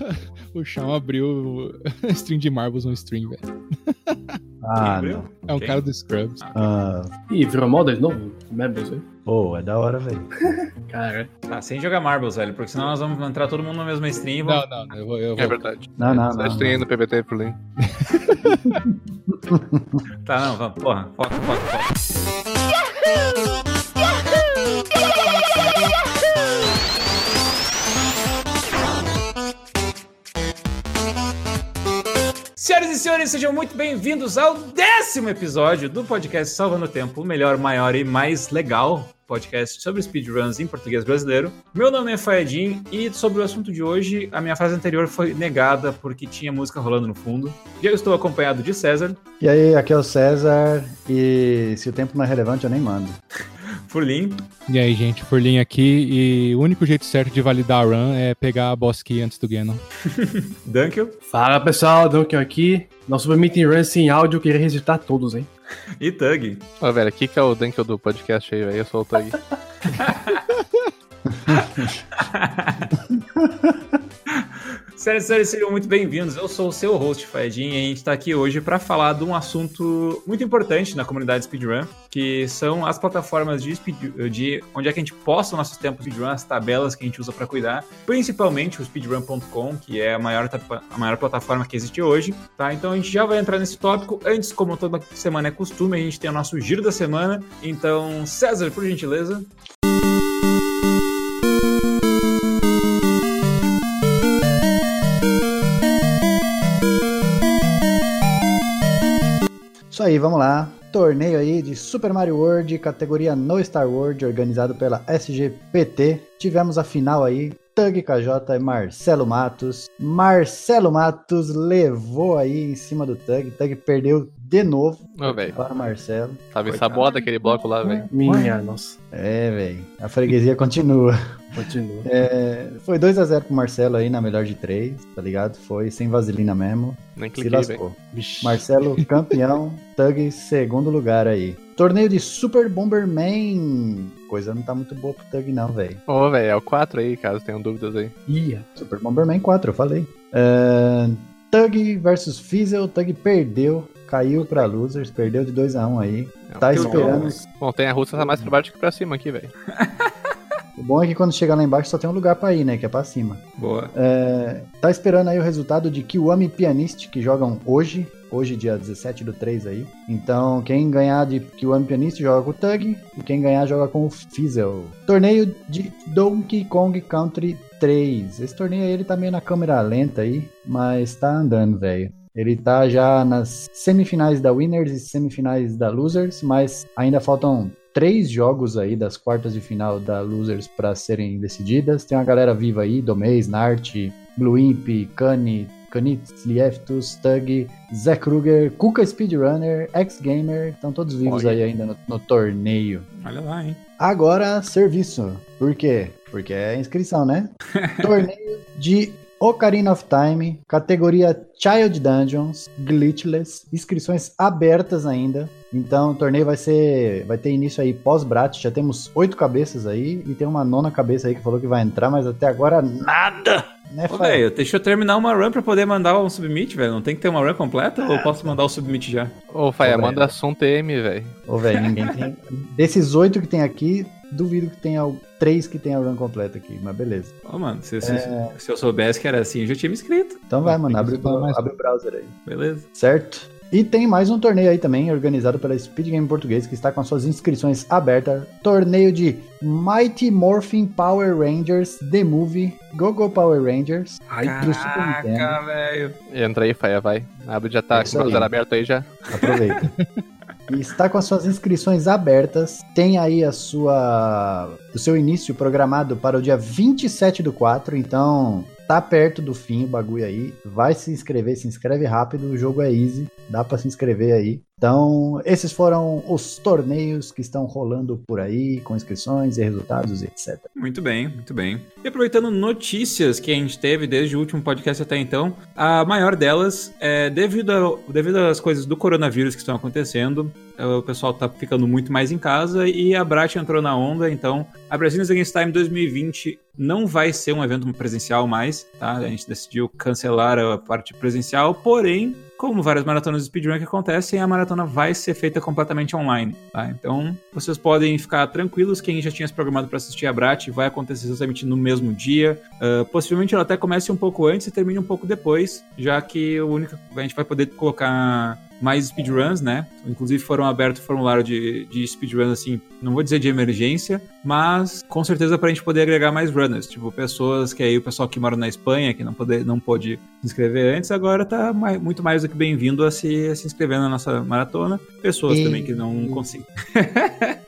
o Chão abriu string de Marbles no stream, velho. Ah, não. É um Quem? cara do Scrubs. Ah, Ih, virou moda de novo? Marbles, hein? pô, é da hora, velho. Cara, Tá, sem jogar Marbles, velho, porque senão nós vamos entrar todo mundo na mesma stream e vamos... Não, não, eu vou. Eu É vou. verdade. Não, não, Só não. no PBT por link. Tá, não, vamos, porra, foca, foca, foca. Senhoras e senhores, sejam muito bem-vindos ao décimo episódio do podcast Salvando o Tempo, o melhor, maior e mais legal podcast sobre speedruns em português brasileiro. Meu nome é Fayadin e sobre o assunto de hoje, a minha frase anterior foi negada porque tinha música rolando no fundo. E eu estou acompanhado de César, E aí, aqui é o César. E se o tempo não é relevante, eu nem mando. Furlim E aí, gente, Furlinho aqui. E o único jeito certo de validar a run é pegar a boss key antes do Ganon. Dunkel fala pessoal, Duncan aqui. Nosso meeting run sem áudio, eu queria registrar todos, hein? e Tug. Ó, velho, aqui que é o Dunkel do podcast aí, velho. Eu sou o Tug. Senhoras e senhores, sejam muito bem-vindos. Eu sou o seu host, Faedin, e a gente está aqui hoje para falar de um assunto muito importante na comunidade Speedrun, que são as plataformas de, speed, de onde é que a gente posta os nossos tempos de speedrun, as tabelas que a gente usa para cuidar, principalmente o speedrun.com, que é a maior, a maior plataforma que existe hoje, tá? Então a gente já vai entrar nesse tópico. Antes, como toda semana é costume, a gente tem o nosso giro da semana. Então, César, por gentileza. Isso aí, vamos lá. Torneio aí de Super Mario World, categoria No Star World, organizado pela SGPT. Tivemos a final aí. Tug KJ e Marcelo Matos. Marcelo Matos levou aí em cima do Tug. Tug perdeu de novo velho. para o Marcelo. Tava Coitado. ensaboado aquele bloco lá, velho. Minha, nossa. É, velho. A freguesia continua. Continua. É, foi 2x0 pro Marcelo aí na melhor de três, tá ligado? Foi sem vaselina mesmo. Nem Se cliquei, velho. lascou. Marcelo campeão, Tug segundo lugar aí. Torneio de Super Bomberman. Coisa não tá muito boa pro Tug não, velho. Ô, velho, é o 4 aí, caso tenham dúvidas aí. Ia. Super Bomberman 4, eu falei. É, Tug versus Fizzle, Tug perdeu, caiu pra losers, perdeu de 2x1 aí. Não, Tá esperando. bom. Montanha russa tá mais pra baixo que pra cima aqui, velho. O bom é que quando chegar lá embaixo só tem um lugar pra ir, né? Que é pra cima. Boa. É, tá esperando aí o resultado de Kiwami Pianist, que jogam hoje. Hoje, dia 17 do 3 aí. Então, quem ganhar de Kiwami Pianist joga com o Tug. E quem ganhar joga com o Fizzle. Torneio de Donkey Kong Country 3. Esse torneio aí, ele tá meio na câmera lenta aí. Mas tá andando, velho. Ele tá já nas semifinais da Winners e semifinais da Losers. Mas ainda faltam três jogos aí das quartas de final da Losers para serem decididas. Tem uma galera viva aí, Domês, Nart, Blue Imp, Kani, Kanitz, Lieftus, Tug, Zé Kruger, Kuka Speedrunner, X-Gamer, estão todos vivos Olha. aí ainda no, no torneio. Olha lá, hein? Agora, serviço. Por quê? Porque é inscrição, né? torneio de Ocarina of Time, categoria Child Dungeons, Glitchless, inscrições abertas ainda. Então o torneio vai ser, vai ter início aí pós-Brat, já temos oito cabeças aí e tem uma nona cabeça aí que falou que vai entrar, mas até agora nada, né, Ô, velho, deixa eu terminar uma run pra poder mandar um submit, velho. Não tem que ter uma run completa ou eu posso mandar o submit já? Ô, Faia, manda som TM, velho. Ô, velho, ninguém tem. Desses oito que tem aqui, duvido que tenha três que tenha a run completa aqui, mas beleza. Ô, mano, se, se- se eu soubesse que era assim, eu já tinha me inscrito. Então vai, mano, abre, estudar mais. abre o browser aí. Beleza? certo? E tem mais um torneio aí também, organizado pela Speed Game Português, que está com as suas inscrições abertas. Torneio de Mighty Morphin Power Rangers The Movie, Go Go Power Rangers, Ai, do Super Nintendo. Caraca, velho. Entra aí, Faia, vai. Abre, já tá É com o browser aberto aí já. Aproveita. E está com as suas inscrições abertas. Tem aí a sua o seu início programado para o dia 27 do 4, então tá perto do fim o bagulho aí. Vai se inscrever, se inscreve rápido, o jogo é easy, dá para se inscrever aí. Então, esses foram os torneios que estão rolando por aí, com inscrições e resultados, etc. Muito bem, muito bem. E aproveitando notícias que a gente teve desde o último podcast até então, a maior delas é devido, a- devido às coisas do coronavírus que estão acontecendo, o pessoal tá ficando muito mais em casa e a Brat entrou na onda, então a Brazilians Against Time 2020 não vai ser um evento presencial mais, tá? A gente decidiu cancelar a parte presencial, porém, como várias maratonas de speedrun que acontecem, a maratona vai ser feita completamente online, tá? Então, vocês podem ficar tranquilos, quem já tinha se programado para assistir a Brat vai acontecer exatamente no mesmo dia. Uh, possivelmente ela até comece um pouco antes e termine um pouco depois, já que o único a gente vai poder colocar mais speedruns, né? Inclusive foram abertos formulário de, de speedruns, assim, não vou dizer de emergência, mas com certeza pra gente poder agregar mais runners, tipo, pessoas que aí o pessoal que mora na Espanha, que não, poder, não pôde se inscrever antes, agora tá mais, muito mais do que bem-vindo a se, a se inscrever na nossa maratona. Pessoas e... também que não conseguem. é,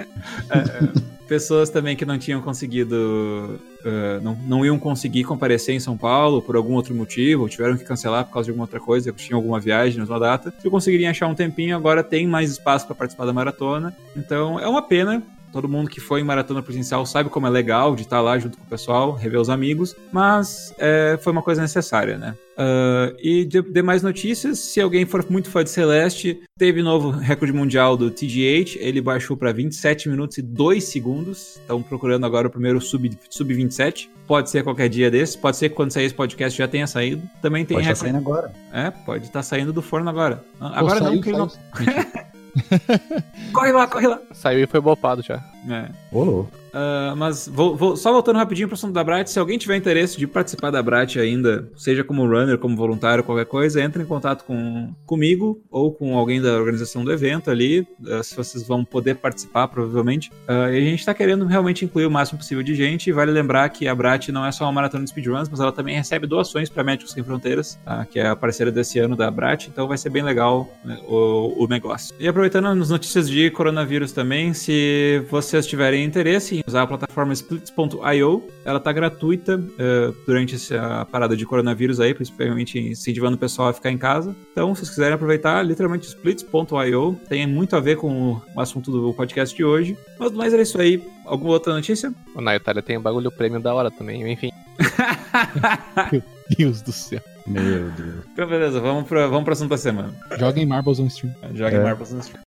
é pessoas também que não tinham conseguido, uh, não, não iam conseguir comparecer em São Paulo por algum outro motivo, tiveram que cancelar por causa de alguma outra coisa, tinham alguma viagem na data, se conseguiriam achar um tempinho, agora tem mais espaço para participar da maratona. Então é uma pena, Todo mundo que foi em maratona presencial sabe como é legal de estar lá junto com o pessoal, rever os amigos, mas é, foi uma coisa necessária, né? Uh, e de, demais notícias, se alguém for muito fã de Celeste, teve novo recorde mundial do TGH, ele baixou para 27 minutos e 2 segundos. Estão procurando agora o primeiro sub, sub 27. Pode ser qualquer dia desse, pode ser que quando sair esse podcast já tenha saído. Também tem pode recorde. Pode estar saindo agora. É, pode estar tá saindo do forno agora. Agora Pô, não, porque ele não. corre lá, corre lá. Saiu e foi bopado já. É. Olô. Uh, mas vou, vou, só voltando rapidinho para o assunto da Brat, se alguém tiver interesse de participar da Brat ainda, seja como runner, como voluntário, qualquer coisa, entre em contato com, comigo ou com alguém da organização do evento ali, uh, se vocês vão poder participar, provavelmente. Uh, e a gente está querendo realmente incluir o máximo possível de gente, e vale lembrar que a Brat não é só uma maratona de speedruns, mas ela também recebe doações para Médicos Sem Fronteiras, tá? que é a parceira desse ano da Brat, então vai ser bem legal né, o, o negócio. E aproveitando as notícias de coronavírus também, se vocês tiverem interesse em usar a plataforma splits.io. Ela tá gratuita uh, durante essa parada de coronavírus aí, principalmente incentivando o pessoal a ficar em casa. Então, se vocês quiserem aproveitar, literalmente splits.io tem muito a ver com o assunto do podcast de hoje. Mas mais era isso aí. Alguma outra notícia? Na Itália tem um bagulho prêmio da hora também, enfim. Meu Deus do céu. Meu Deus. Então, beleza, vamos pra, vamos pra assunto da semana. Joguem Marbles on Stream. Joguem é. Marbles on Stream.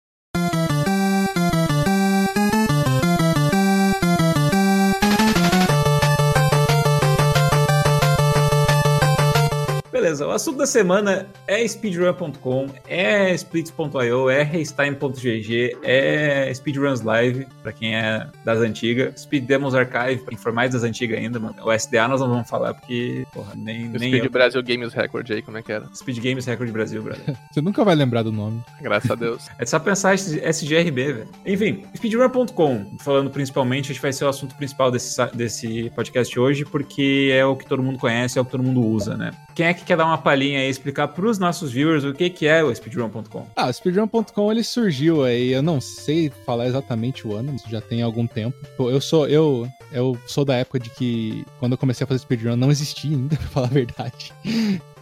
Beleza. O assunto da semana é speedrun.com, é splits.io, é restime.gg, é speedruns live, pra quem é das antigas, Speed Demos Archive, pra quem for mais das antigas ainda, mano. O SDA nós não vamos falar porque, porra, nem. O nem Speed eu... Brasil Games Record aí, como é que era? Speed Games Record Brasil, brother. Você nunca vai lembrar do nome. Graças a Deus. é só pensar SGRB, velho. Enfim, speedrun.com, falando principalmente, a gente vai ser o assunto principal desse, desse podcast hoje, porque é o que todo mundo conhece, é o que todo mundo usa, né? Quem é que quer dar uma palhinha aí, explicar para os nossos viewers o que, que é o speedrun.com? Ah, o speedrun.com ele surgiu aí, eu não sei falar exatamente o ano, já tem algum tempo. Eu sou eu eu sou da época de que quando eu comecei a fazer speedrun não existia ainda, pra falar a verdade.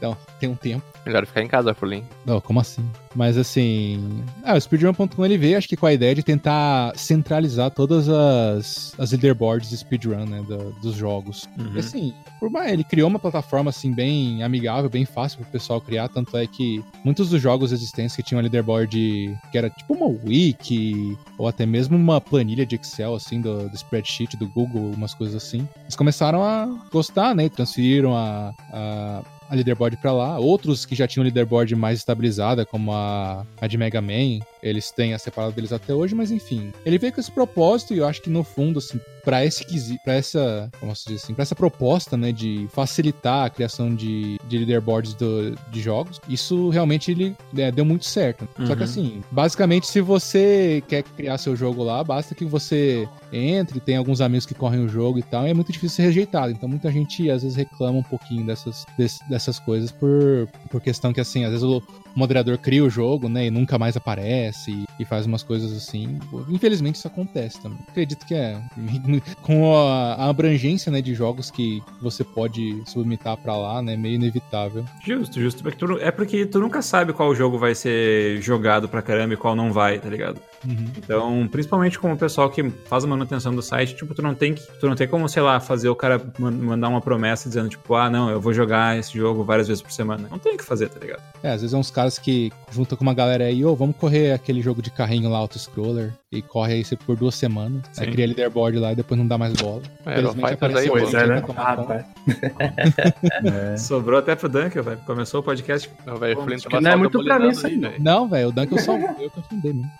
Então, tem um tempo. Melhor ficar em casa, Furlin. Não, como assim? Mas assim. Ah, o Speedrun.com ele veio, acho que com a ideia de tentar centralizar todas as, as leaderboards de speedrun, né? Do, dos jogos. Uhum. E assim, por mais, ele criou uma plataforma assim, bem amigável, bem fácil pro pessoal criar. Tanto é que muitos dos jogos existentes que tinham leaderboard que era tipo uma wiki, ou até mesmo uma planilha de Excel, assim, do, do spreadsheet do Google, umas coisas assim. Eles começaram a gostar, né? E transferiram a, a a leaderboard para lá. Outros que já tinham leaderboard mais estabilizada, como a, a de Mega Man, eles têm a separada deles até hoje, mas enfim. Ele veio com esse propósito e eu acho que no fundo, assim, para esse para essa, como posso dizer assim, para essa proposta, né, de facilitar a criação de, de leaderboards do, de jogos, isso realmente ele é, deu muito certo. Uhum. Só que uhum. assim, basicamente, se você quer criar seu jogo lá, basta que você entre, tem alguns amigos que correm o jogo e tal, e é muito difícil ser rejeitado. Então muita gente às vezes reclama um pouquinho dessas, dessas coisas por, por questão que assim, às vezes o moderador cria o jogo, né, e nunca mais aparece e, e faz umas coisas assim. Infelizmente isso acontece também. Acredito que é com a, a abrangência, né, de jogos que você pode submeter para lá, né, meio inevitável. Justo, justo. Porque tu, é porque tu nunca sabe qual jogo vai ser jogado pra caramba e qual não vai, tá ligado? Uhum. Então, principalmente com o pessoal que faz a manutenção do site, tipo, tu não tem que, tu não tem como, sei lá, fazer o cara mandar uma promessa dizendo, tipo, ah, não, eu vou jogar esse jogo várias vezes por semana. Não tem o que fazer, tá ligado? É, às vezes é uns caras que juntam com uma galera aí, ô, vamos correr aquele jogo de carrinho lá, auto-scroller, e corre aí por duas semanas. Aí Sim. cria leaderboard lá e depois não dá mais bola. É, Felizmente Fighters aí, Pois é, aí né? Ah, tá. É. Sobrou até pro Dunkel, velho. Começou o podcast. Não, velho, não é muito pra mim isso aí, velho. Não, velho, o Dunk eu só eu que afundei mesmo.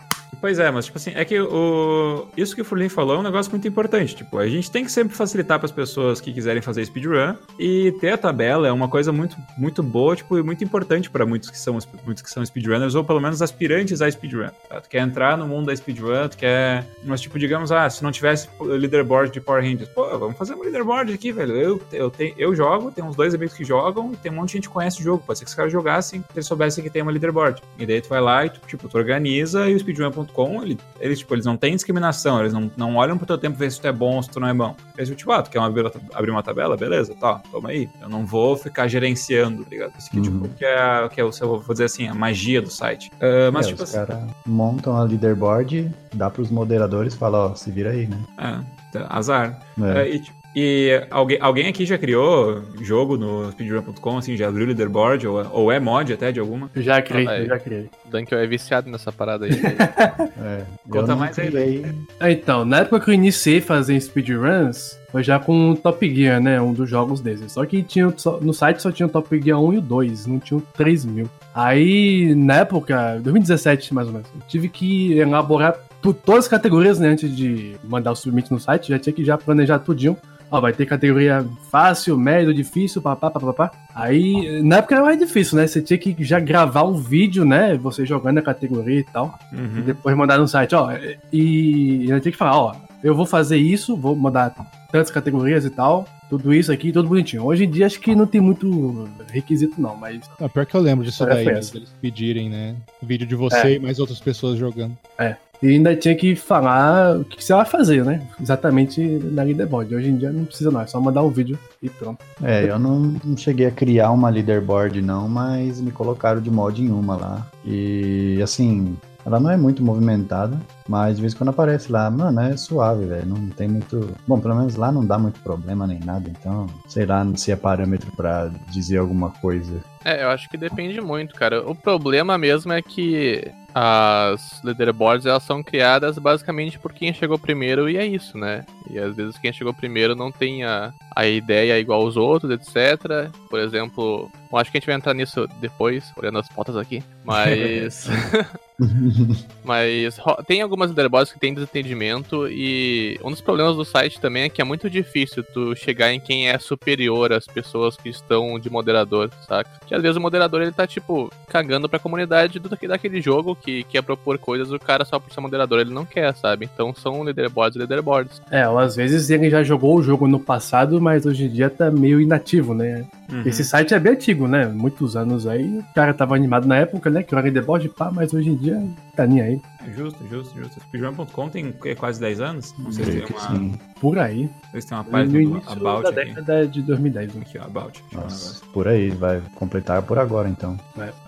Pois é, mas tipo assim, é que o isso que o Furlin falou é um negócio muito importante. Tipo, a gente tem que sempre facilitar para as pessoas que quiserem fazer speedrun e ter a tabela é uma coisa muito muito boa, tipo, e muito importante para muitos que são muitos que são speedrunners ou pelo menos aspirantes a speedrun. Tá? Tu quer entrar no mundo da speedrun, tu quer, mas tipo, digamos, ah, se não tivesse leaderboard de Power Rangers, pô, vamos fazer um leaderboard aqui, velho. Eu eu tenho eu jogo, tem uns dois amigos que jogam, e tem um monte de gente que conhece o jogo. Pode ser que os caras jogassem, se eles soubessem que tem uma leaderboard. E daí tu vai lá e tu, tipo, tu organiza e o speedrun.com, ele, eles, tipo, eles não têm discriminação, eles não, não olham pro teu tempo ver se tu é bom ou se tu não é bom. Eles, tipo, ah, tu quer uma, abrir uma tabela? Beleza, tá, toma aí. Eu não vou ficar gerenciando, tá ligado? Isso aqui, Uhum. tipo, que é, que é o seu, vou dizer assim, a magia do site. Ah, mas, É, tipo os assim, caras montam a leaderboard, dá pros moderadores e fala, ó, se vira aí, né? é, tá, azar. É. É, e, tipo, e alguém, alguém aqui já criou jogo no speedrun.com, assim, já abriu leaderboard, ou, ou é mod até de alguma? Já criei, Ah, é. já criei. O Dunkel é viciado nessa parada aí. É. Conta mais aí. criei. Ah, Então, na época que eu iniciei fazendo speedruns, foi já com o Top Gear, né? Um dos jogos desses. Só que tinha, no site só tinha o Top Gear 1 e o 2, não tinha o 3000. Aí, na época, 2017 mais ou menos, eu tive que elaborar tu- todas as categorias, né? Antes de mandar o submit no site, já tinha que já planejar tudinho. Ó, vai ter categoria fácil, médio, difícil, papá, papá. Aí, na época era mais difícil, né? Você tinha que já gravar um vídeo, né? Você jogando a categoria e tal. E Uhum. depois mandar no site, ó. E eu tinha que falar, ó, eu vou fazer isso, vou mandar tantas categorias e tal, tudo isso aqui, tudo bonitinho. Hoje em dia acho que não tem muito requisito não, mas Ah, pior que eu lembro disso daí, é né, eles pedirem, né? Vídeo de você e mais outras pessoas jogando. E ainda tinha que falar o que você vai fazer, né? Exatamente na leaderboard. Hoje em dia não precisa não, é só mandar um vídeo e pronto. É, eu não, não cheguei a criar uma leaderboard não, mas me colocaram de mod em uma lá. E assim, ela não é muito movimentada, mas de vez em quando aparece lá, mano, é suave, velho. Não tem muito. Bom, pelo menos lá não dá muito problema nem nada, então, sei lá se é parâmetro pra dizer alguma coisa. É, eu acho que depende muito, cara. O problema mesmo é que as leaderboards elas são criadas basicamente por quem chegou primeiro e é isso, né? E às vezes quem chegou primeiro não tem a, a ideia igual aos outros, etc. Por exemplo, eu acho que a gente vai entrar nisso depois, olhando as fotos aqui. Mas. Mas ro- tem algumas leaderboards que tem desentendimento e um dos problemas do site também é que é muito difícil tu chegar em quem é superior às pessoas que estão de moderador, saca? Que às vezes o moderador ele tá tipo cagando pra comunidade do, daquele jogo que quer propor coisas, o cara só por ser moderador ele não quer, sabe? Então são leaderboards e leaderboards. É, ou às vezes ele já jogou o jogo no passado, mas hoje em dia tá meio inativo, né? Uhum. Esse site é bem antigo, né? Muitos anos aí, o cara tava animado na época, né? Que era leaderboard, pá, mas hoje em dia tá nem aí. Justo, justo, justo. Speedrun.com tem quê? quase 10 anos? Não sei se tem uma, sim. Por aí. se tem uma No página do início About da aqui. década de 2010. né? Aqui, ó, About. Nossa, por aí, vai completar por agora então.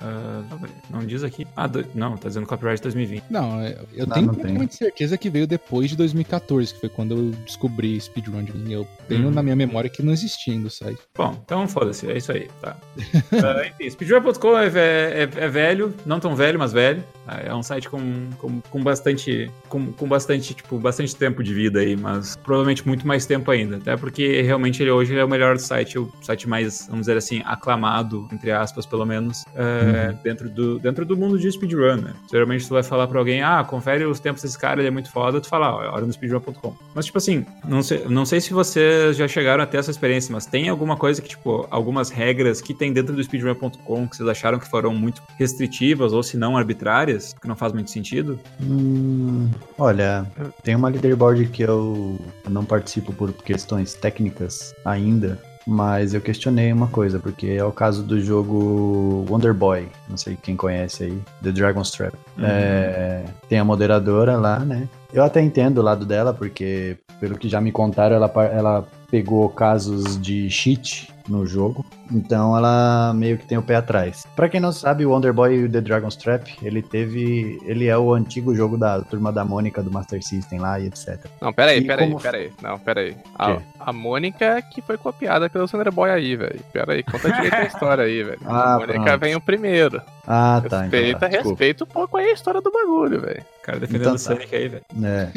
Ah, não diz aqui. Ah, do- não, tá dizendo copyright 2020. Não, é- eu Não, tenho não tem. certeza que veio depois de 2014, que foi quando eu descobri speedrun. Eu tenho Uhum. na minha memória que não existia ainda o site. Bom, então foda-se, é isso aí, tá. Ah, enfim, speedrun.com é, é- é velho, não tão velho, mas velho. Ah, É um site com, com, com bastante, com, com bastante, tipo, bastante tempo de vida aí, mas provavelmente muito mais tempo ainda. Até porque realmente ele hoje é o melhor site, o site mais, vamos dizer assim, aclamado, entre aspas, pelo menos, é, dentro, do, dentro do mundo de speedrun, né? Geralmente tu vai falar pra alguém, ah, confere os tempos desse cara, ele é muito foda, tu fala, ó, é hora no speedrun.com. Mas, tipo assim, não sei, não sei se vocês já chegaram a ter essa experiência, mas tem alguma coisa que, tipo, algumas regras que tem dentro do speedrun.com que vocês acharam que foram muito restritivas ou se não arbitrárias, que não faz muito sentido? Hum, olha, tem uma leaderboard que eu não participo por questões técnicas ainda, mas eu questionei uma coisa, porque é o caso do jogo Wonder Boy, não sei quem conhece aí, The Dragon's Trap. Uhum. É, tem a moderadora lá, né? Eu até entendo o lado dela, porque pelo que já me contaram, ela, ela pegou casos de cheat no jogo. Então ela meio que tem o pé atrás. Pra quem não sabe, o Wonder Boy e o The Dragon's Trap, ele teve. Ele é o antigo jogo da turma da Mônica do Master System lá e etc. Não, peraí, E peraí, como- peraí. Não, peraí. A, Quê? a Mônica que foi copiada pelo Thunder Boy aí, velho. Peraí, conta direito a história aí, velho. Ah, a Mônica pronto. vem o primeiro. Ah, tá. Então Respeita, tá. Desculpa. respeita um pouco aí a história do bagulho, velho. Cara defendendo Então o tá. Sonic aí, velho. É.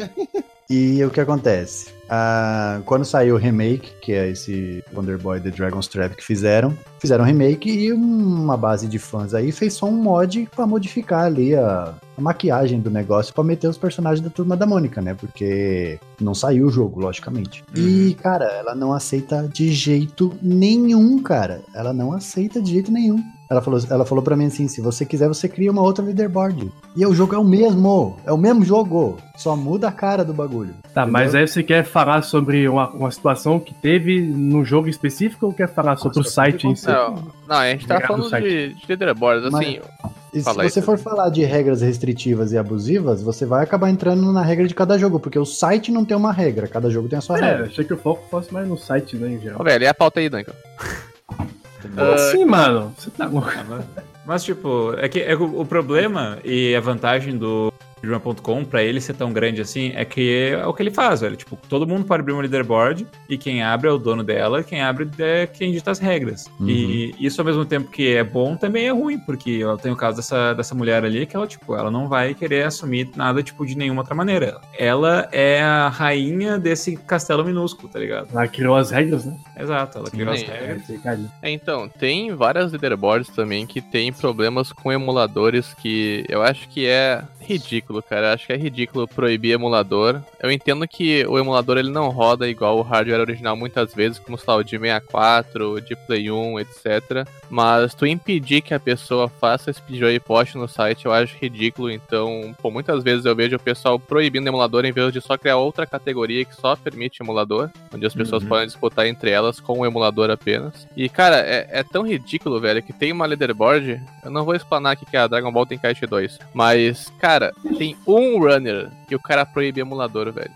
E o que acontece? Ah, quando saiu o remake, que é esse Wonder Boy The Dragon's Trap que fizeram, fizeram um remake e uma base de fãs aí fez só um mod pra modificar ali a, a maquiagem do negócio pra meter os personagens da turma da Mônica, né? Porque não saiu o jogo, logicamente. E, cara, ela não aceita de jeito nenhum, cara. Ela não aceita de jeito nenhum. Ela falou, ela falou pra mim assim: se você quiser, você cria uma outra leaderboard. E o jogo é o mesmo, é o mesmo jogo. Só muda a cara do bagulho. Tá, Entendeu? mas aí você quer falar sobre uma, uma situação que teve no jogo específico ou quer falar sobre o site em si? Não, não, a gente tá Obrigado, falando site. de, de leaderboards, Mas- assim. E se você for falar de regras restritivas e abusivas, você vai acabar entrando na regra de cada jogo, porque o site não tem uma regra, cada jogo tem a sua É, regra. achei que o foco fosse mais no site, né, em geral. Ô, velho, e a pauta aí, Duncan? Como assim, mano? Você tá louco? Ah, mas, tipo, é que, é o problema e a vantagem do speedrun.com pra ele ser tão grande assim é que é o que ele faz, velho. Tipo, todo mundo pode abrir uma leaderboard e quem abre é o dono dela, quem abre é quem dita as regras. Uhum. E isso ao mesmo tempo que é bom, também é ruim, porque eu tenho o caso dessa, dessa mulher ali que ela, tipo, ela não vai querer assumir nada, tipo, de nenhuma outra maneira. Ela é a rainha desse castelo minúsculo, tá ligado? Ela criou as regras, né? Exato, ela criou as Sim. regras. É, então, tem várias leaderboards também que tem problemas com emuladores que eu acho que é ridículo, cara. Eu acho que é ridículo proibir emulador. Eu entendo que o emulador ele não roda igual o hardware original muitas vezes, como sei lá, o de 64, de Play 1, etc. Mas tu impedir que a pessoa faça speedrun e poste no site, eu acho ridículo. Então, pô, muitas vezes eu vejo o pessoal proibindo emulador em vez de só criar outra categoria que só permite emulador, onde as pessoas Uhum. podem disputar entre elas com o emulador apenas. E, cara, é, é tão ridículo, velho, que tem uma leaderboard. Eu não vou explanar aqui que é a Dragon Ball tem Kaishi 2. Mas, cara, tem um runner que o cara proíbe emulador, velho.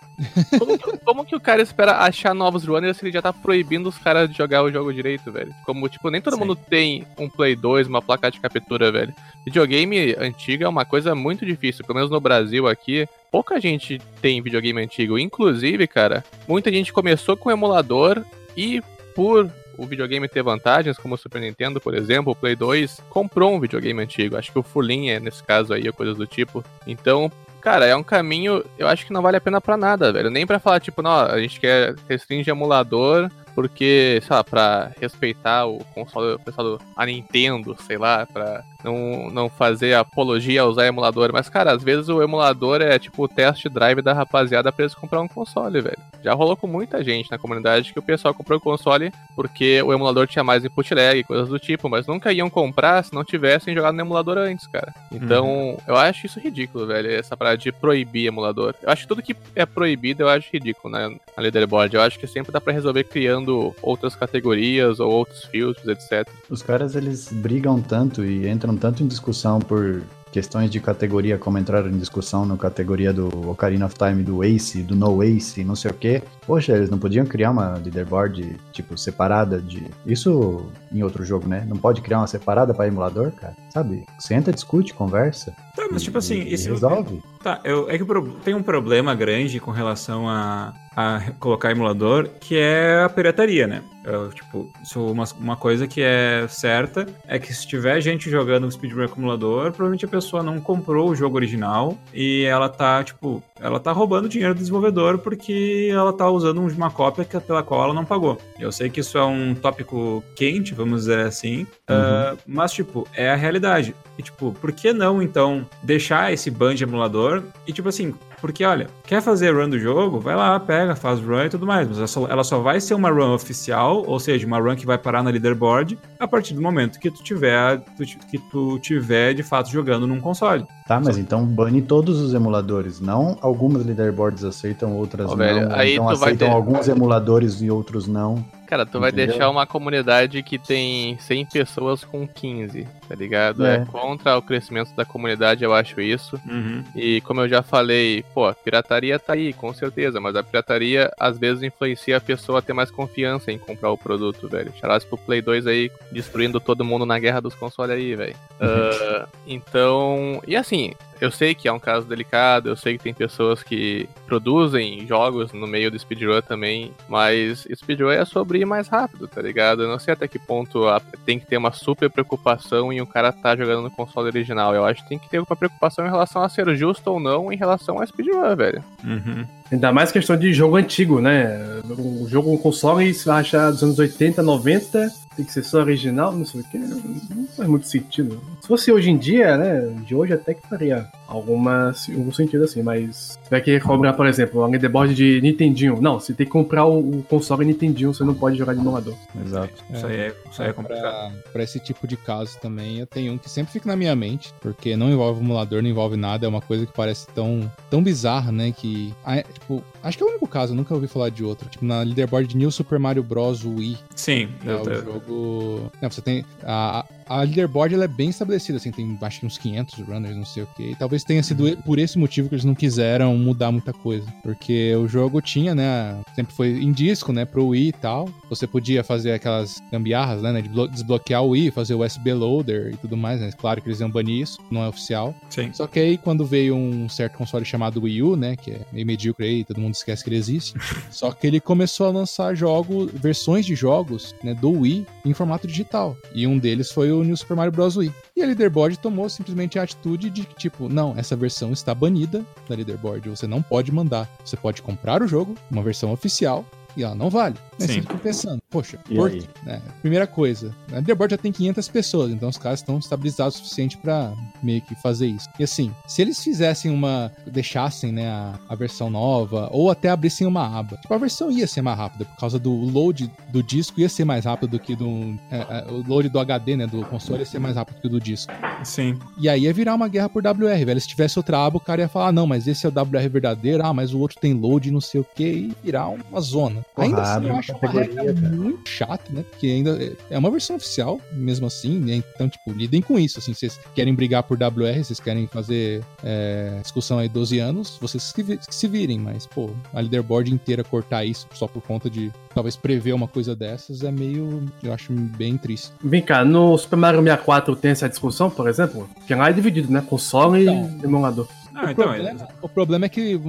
Como que, como que o cara espera achar novos runners se ele já tá proibindo os caras de jogar o jogo direito, velho? Como, tipo, nem todo Sim. mundo tem um Play 2, uma placa de captura, velho. Videogame antigo é uma coisa muito difícil, pelo menos no Brasil aqui. Pouca gente tem videogame antigo. Inclusive, cara, muita gente começou com emulador e por o videogame ter vantagens, como o Super Nintendo, por exemplo, o Play 2, comprou um videogame antigo. Acho que o Fullin é nesse caso aí, ou coisas do tipo. Então, cara, é um caminho, eu acho que não vale a pena pra nada, velho. Nem pra falar, tipo, não, a gente quer restringir emulador porque, sei lá, pra respeitar o console, pessoal do, a Nintendo, sei lá, pra não, não fazer apologia a usar emulador. Mas, cara, às vezes o emulador é tipo o test drive da rapaziada pra eles comprar um console, velho. Já rolou com muita gente na comunidade que o pessoal comprou o console porque o emulador tinha mais input lag e coisas do tipo, mas nunca iam comprar se não tivessem jogado no emulador antes, cara. Então, eu acho isso ridículo, velho, essa parada de proibir emulador. Eu acho que tudo que é proibido eu acho ridículo né, na leaderboard. Eu acho que sempre dá pra resolver criando outras categorias ou outros filtros, etc. Os caras eles brigam tanto e entram tanto em discussão por questões de categoria, como entraram em discussão na categoria do Ocarina of Time, do Ace, do No Ace, não sei o que. Poxa, eles não podiam criar uma leaderboard, tipo, separada de. Isso em outro jogo, né? Não pode criar uma separada para emulador, cara? Sabe? Senta, discute, conversa. Tá, mas tipo assim, e, e isso resolve. Tá, eu, é que pro- tem um problema grande com relação a, a colocar emulador, que é a pirataria, né? Eu, tipo, isso uma, uma coisa que é certa é que se tiver gente jogando o speedrun com emulador, provavelmente a pessoa não comprou o jogo original e ela tá, tipo, ela tá roubando dinheiro do desenvolvedor porque ela tá usando uma cópia que- pela qual ela não pagou. Eu sei que isso é um tópico quente, vamos dizer assim, ah, mas, tipo, é a realidade. E, tipo, por que não, então, deixar esse ban de emulador e, tipo assim, porque, olha, quer fazer run do jogo? Vai lá, pega, faz run e tudo mais. Mas ela só, ela só vai ser uma run oficial, ou seja, uma run que vai parar na leaderboard a partir do momento que tu tiver, tu- que tu tiver de fato jogando num console. Tá, mas então bane todos os emuladores. Não algumas leaderboards aceitam, outras não. velho, ou aí então tu vai aceitam ter- alguns emuladores e outros não. Cara, tu vai Entendeu? deixar uma comunidade que tem 100 pessoas com 15, tá ligado? É. É. contra o crescimento da comunidade, eu acho isso. Uhum. E como eu já falei, pô, pirataria tá aí, com certeza, mas a pirataria às vezes influencia a pessoa a ter mais confiança em comprar o produto, velho. Charás pro Play 2 aí, destruindo todo mundo na guerra dos consoles aí, velho. Ah, então, e assim, eu sei que é um caso delicado, eu sei que tem pessoas que produzem jogos no meio do speedrun também, mas speedrun é sobre ir mais rápido, tá ligado? Eu não sei até que ponto a- tem que ter uma super preocupação em o cara tá jogando no console original. Eu acho que tem que ter uma preocupação em relação a ser justo ou não em relação a speedrun, velho. Uhum. Ainda mais questão de jogo antigo, né? O jogo com console, se vai achar dos anos 80, 90, tem que ser só original, não sei o que. Não faz muito sentido. Se fosse hoje em dia, né? De hoje até que faria alguma, algum sentido assim, mas você vai querer cobrar, por exemplo, a leaderboard de Nintendinho. Não, você tem que comprar o, o console Nintendinho, você não pode jogar de emulador. Exato. Isso aí é, isso aí é complicado. Pra, pra esse tipo de caso também, eu tenho um que sempre fica na minha mente, porque não envolve emulador, não envolve nada, é uma coisa que parece tão, tão bizarra, né? Que, é, tipo, acho que é o único caso, eu nunca ouvi falar de outro. Tipo, na leaderboard de New Super Mario Bros. Wii, Sim, é o jogo. Não, você tem. A, a leaderboard ela é bem estabelecida, assim, tem acho que uns 500 runners, não sei o que. Talvez tenha sido Uhum. por esse motivo que eles não quiseram mudar muita coisa. Porque o jogo tinha, né? Sempre foi em disco, né? Pro Wii e tal. Você podia fazer aquelas gambiarras, né? De blo- desbloquear o Wii, fazer o USB loader e tudo mais, né? Claro que eles iam banir isso, não é oficial. sim. Só que aí, quando veio um certo console chamado Wii U, né? Que é meio medíocre aí, todo mundo esquece que ele existe. Só que ele começou a lançar jogos, versões de jogos, né? Do Wii em formato digital. E um deles foi o New Super Mario Bros. Wii. E a Leaderboard tomou simplesmente a atitude de que, tipo, não, essa versão está banida da Leaderboard. Você não pode mandar. Você pode comprar o jogo, uma versão oficial, e ela não vale. Aí Sim. você fica pensando, poxa, E por quê? né? Primeira coisa, a Leaderboard já tem 500 pessoas, então os caras estão estabilizados o suficiente pra meio que fazer isso. E assim, se eles fizessem uma. deixassem, né, a, a versão nova, ou até abrissem uma aba, tipo, a versão ia ser mais rápida, por causa do load do disco ia ser mais rápido do que do. é, é, o load do HD, né, do console ia ser mais rápido que o do disco. Sim. E aí ia virar uma guerra por WR, velho. Se tivesse outra aba, o cara ia falar, ah, não, mas esse é o WR verdadeiro, ah, mas o outro tem load, não sei o que, e virar uma zona. Porra, ainda assim, eu acho uma regra cara. muito chata, né? Porque ainda é- é uma versão oficial, mesmo assim, né? Então, tipo, lidem com isso, assim, vocês querem brigar por WR, vocês querem fazer é, discussão aí 12 anos, vocês que se virem, mas, pô, a leaderboard inteira cortar isso só por conta de talvez prever uma coisa dessas é meio, eu acho bem triste. Vem cá, no Super Mario 64 tem essa discussão, por exemplo? Que lá é dividido, né? Console Então. e emulador. Não, o, então, problema, o problema é que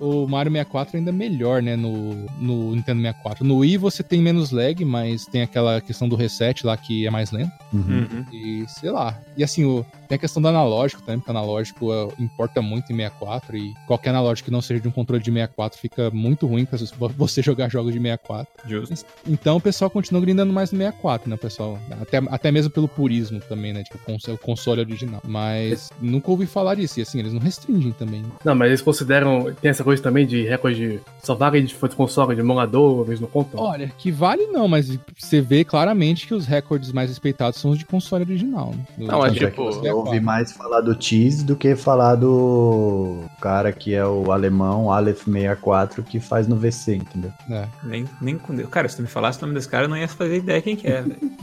o Mario 64 ainda é melhor, né, no, no Nintendo 64. No Wii você tem menos lag, mas tem aquela questão do reset lá que é mais lento. Uhum. Uhum. E sei lá. E assim, o, tem a questão do analógico também, porque o analógico é, importa muito em 64 e qualquer analógico que não seja de um controle de 64 fica muito ruim pra você jogar jogos de 64. Justo. Então o pessoal continua grindando mais no 64, né, pessoal? Até, até mesmo pelo purismo também, né? Tipo, o console original. Mas nunca ouvi falar disso. E assim, eles não restringem também. Não, mas eles consideram. Tem essa coisa também de recorde de. Só vale de console, de emulador, eles não contam? Olha, que vale não, mas você vê claramente que os recordes mais respeitados são os de console original. né? Não, é tipo, você ouve mais falar do Cheese do que falar do cara que é o alemão Aleph 64 que faz no VC, entendeu? É. Nem, nem com Deus. Cara, se tu me falasse o nome desse cara, eu não ia fazer ideia quem que é, velho.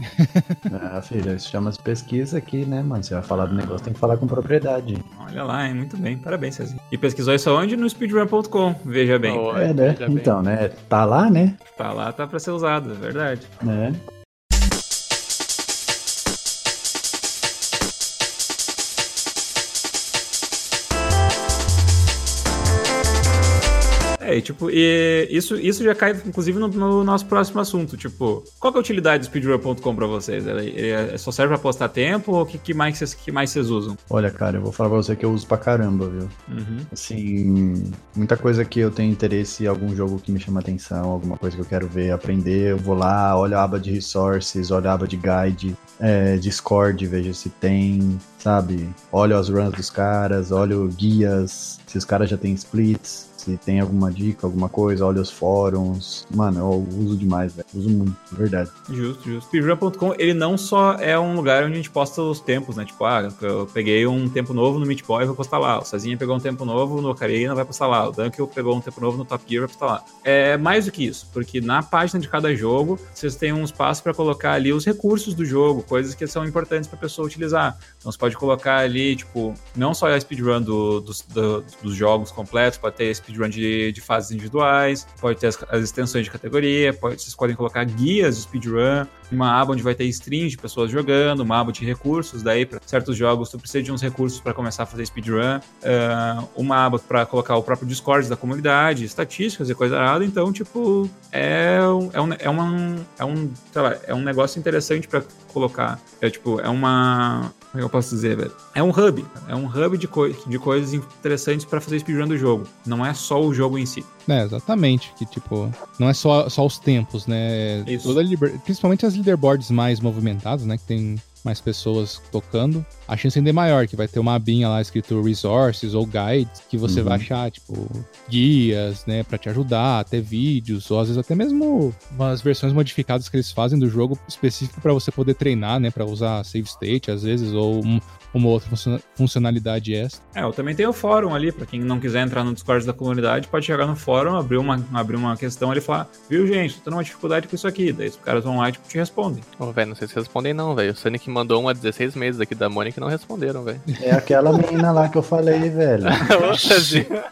Ah, filho, isso chama de pesquisa aqui, né, mano? Você vai falar do negócio, tem que falar com propriedade. Olha lá, hein? Muito bem. Parabéns, Cezinho. E pesquisou isso aonde? No speedrun.com. Veja bem. Ó, É, né? veja bem. Então, né? Tá lá, né? Tá lá, tá pra ser usado, é verdade. né? É, e tipo, e isso, isso já cai, inclusive, no, no nosso próximo assunto. Tipo, qual é a utilidade do speedrun.com pra vocês? Ele é- só serve pra postar tempo ou o que, que mais vocês que mais vocês usam? Olha, cara, eu vou falar pra você que eu uso pra caramba, viu? Uhum. Assim, muita coisa que eu tenho interesse, algum jogo que me chama atenção, alguma coisa que eu quero ver, aprender, eu vou lá, olho a aba de resources, olho a aba de guide, é, Discord, vejo se tem, sabe? Olho as runs dos caras, olho guias, se os caras já têm splits, Se tem alguma dica, alguma coisa, olha os fóruns. Mano, eu uso demais, velho. Uso muito, verdade. Justo, justo. Speedrun.com, ele não só é um lugar onde a gente posta os tempos, né? Tipo, ah, eu peguei um tempo novo no Meat Boy, vou postar lá. O Cezinha pegou um tempo novo no Ocarina, vai postar lá. O Dunkel pegou um tempo novo no Top Gear, vai postar lá. É mais do que isso, porque na página de cada jogo, vocês têm um espaço para colocar ali os recursos do jogo, coisas que são importantes para pessoa utilizar. Então você pode colocar ali, tipo, não só a speedrun do, dos, do, dos jogos completos, pode ter speedrun de, de fases individuais, pode ter as, as extensões de categoria, pode, vocês podem colocar guias de speedrun, uma aba onde vai ter stream de pessoas jogando, uma aba de recursos, daí para certos jogos tu precisa de uns recursos para começar a fazer speedrun, uh, uma aba para colocar o próprio Discord da comunidade, estatísticas e coisa errada, então, tipo, é, é, um, é, uma, é um, sei lá, é um negócio interessante para colocar. É tipo, é uma. Como é que eu posso dizer, velho? É um hub. É um hub de, co de coisas interessantes para fazer speedrun do jogo. Não é só o jogo em si. É, exatamente. Que, tipo, não é só, só os tempos, né? Isso. Principalmente as leaderboards mais movimentadas, né? Que tem mais pessoas tocando, a chance ainda é maior, que vai ter uma abinha lá escrito resources ou guides, que você uhum. vai achar, tipo, guias, né, para te ajudar, até vídeos, ou às vezes até mesmo umas versões modificadas que eles fazem do jogo específico para você poder treinar, né, para usar save state às vezes, ou um, uma outra funcionalidade extra. É, eu também tenho o fórum ali, para quem não quiser entrar no Discord da comunidade, pode chegar no fórum, abrir uma, abrir uma questão ali e falar, viu, gente, tô tendo uma dificuldade com isso aqui. Daí os caras vão lá e tipo, te respondem. Ô, oh, velho, não sei se respondem não, velho. O Sonic mandou uma 16 meses aqui da Mônica e não responderam, velho. É aquela menina lá que eu falei, velho. Ô, Cezinha.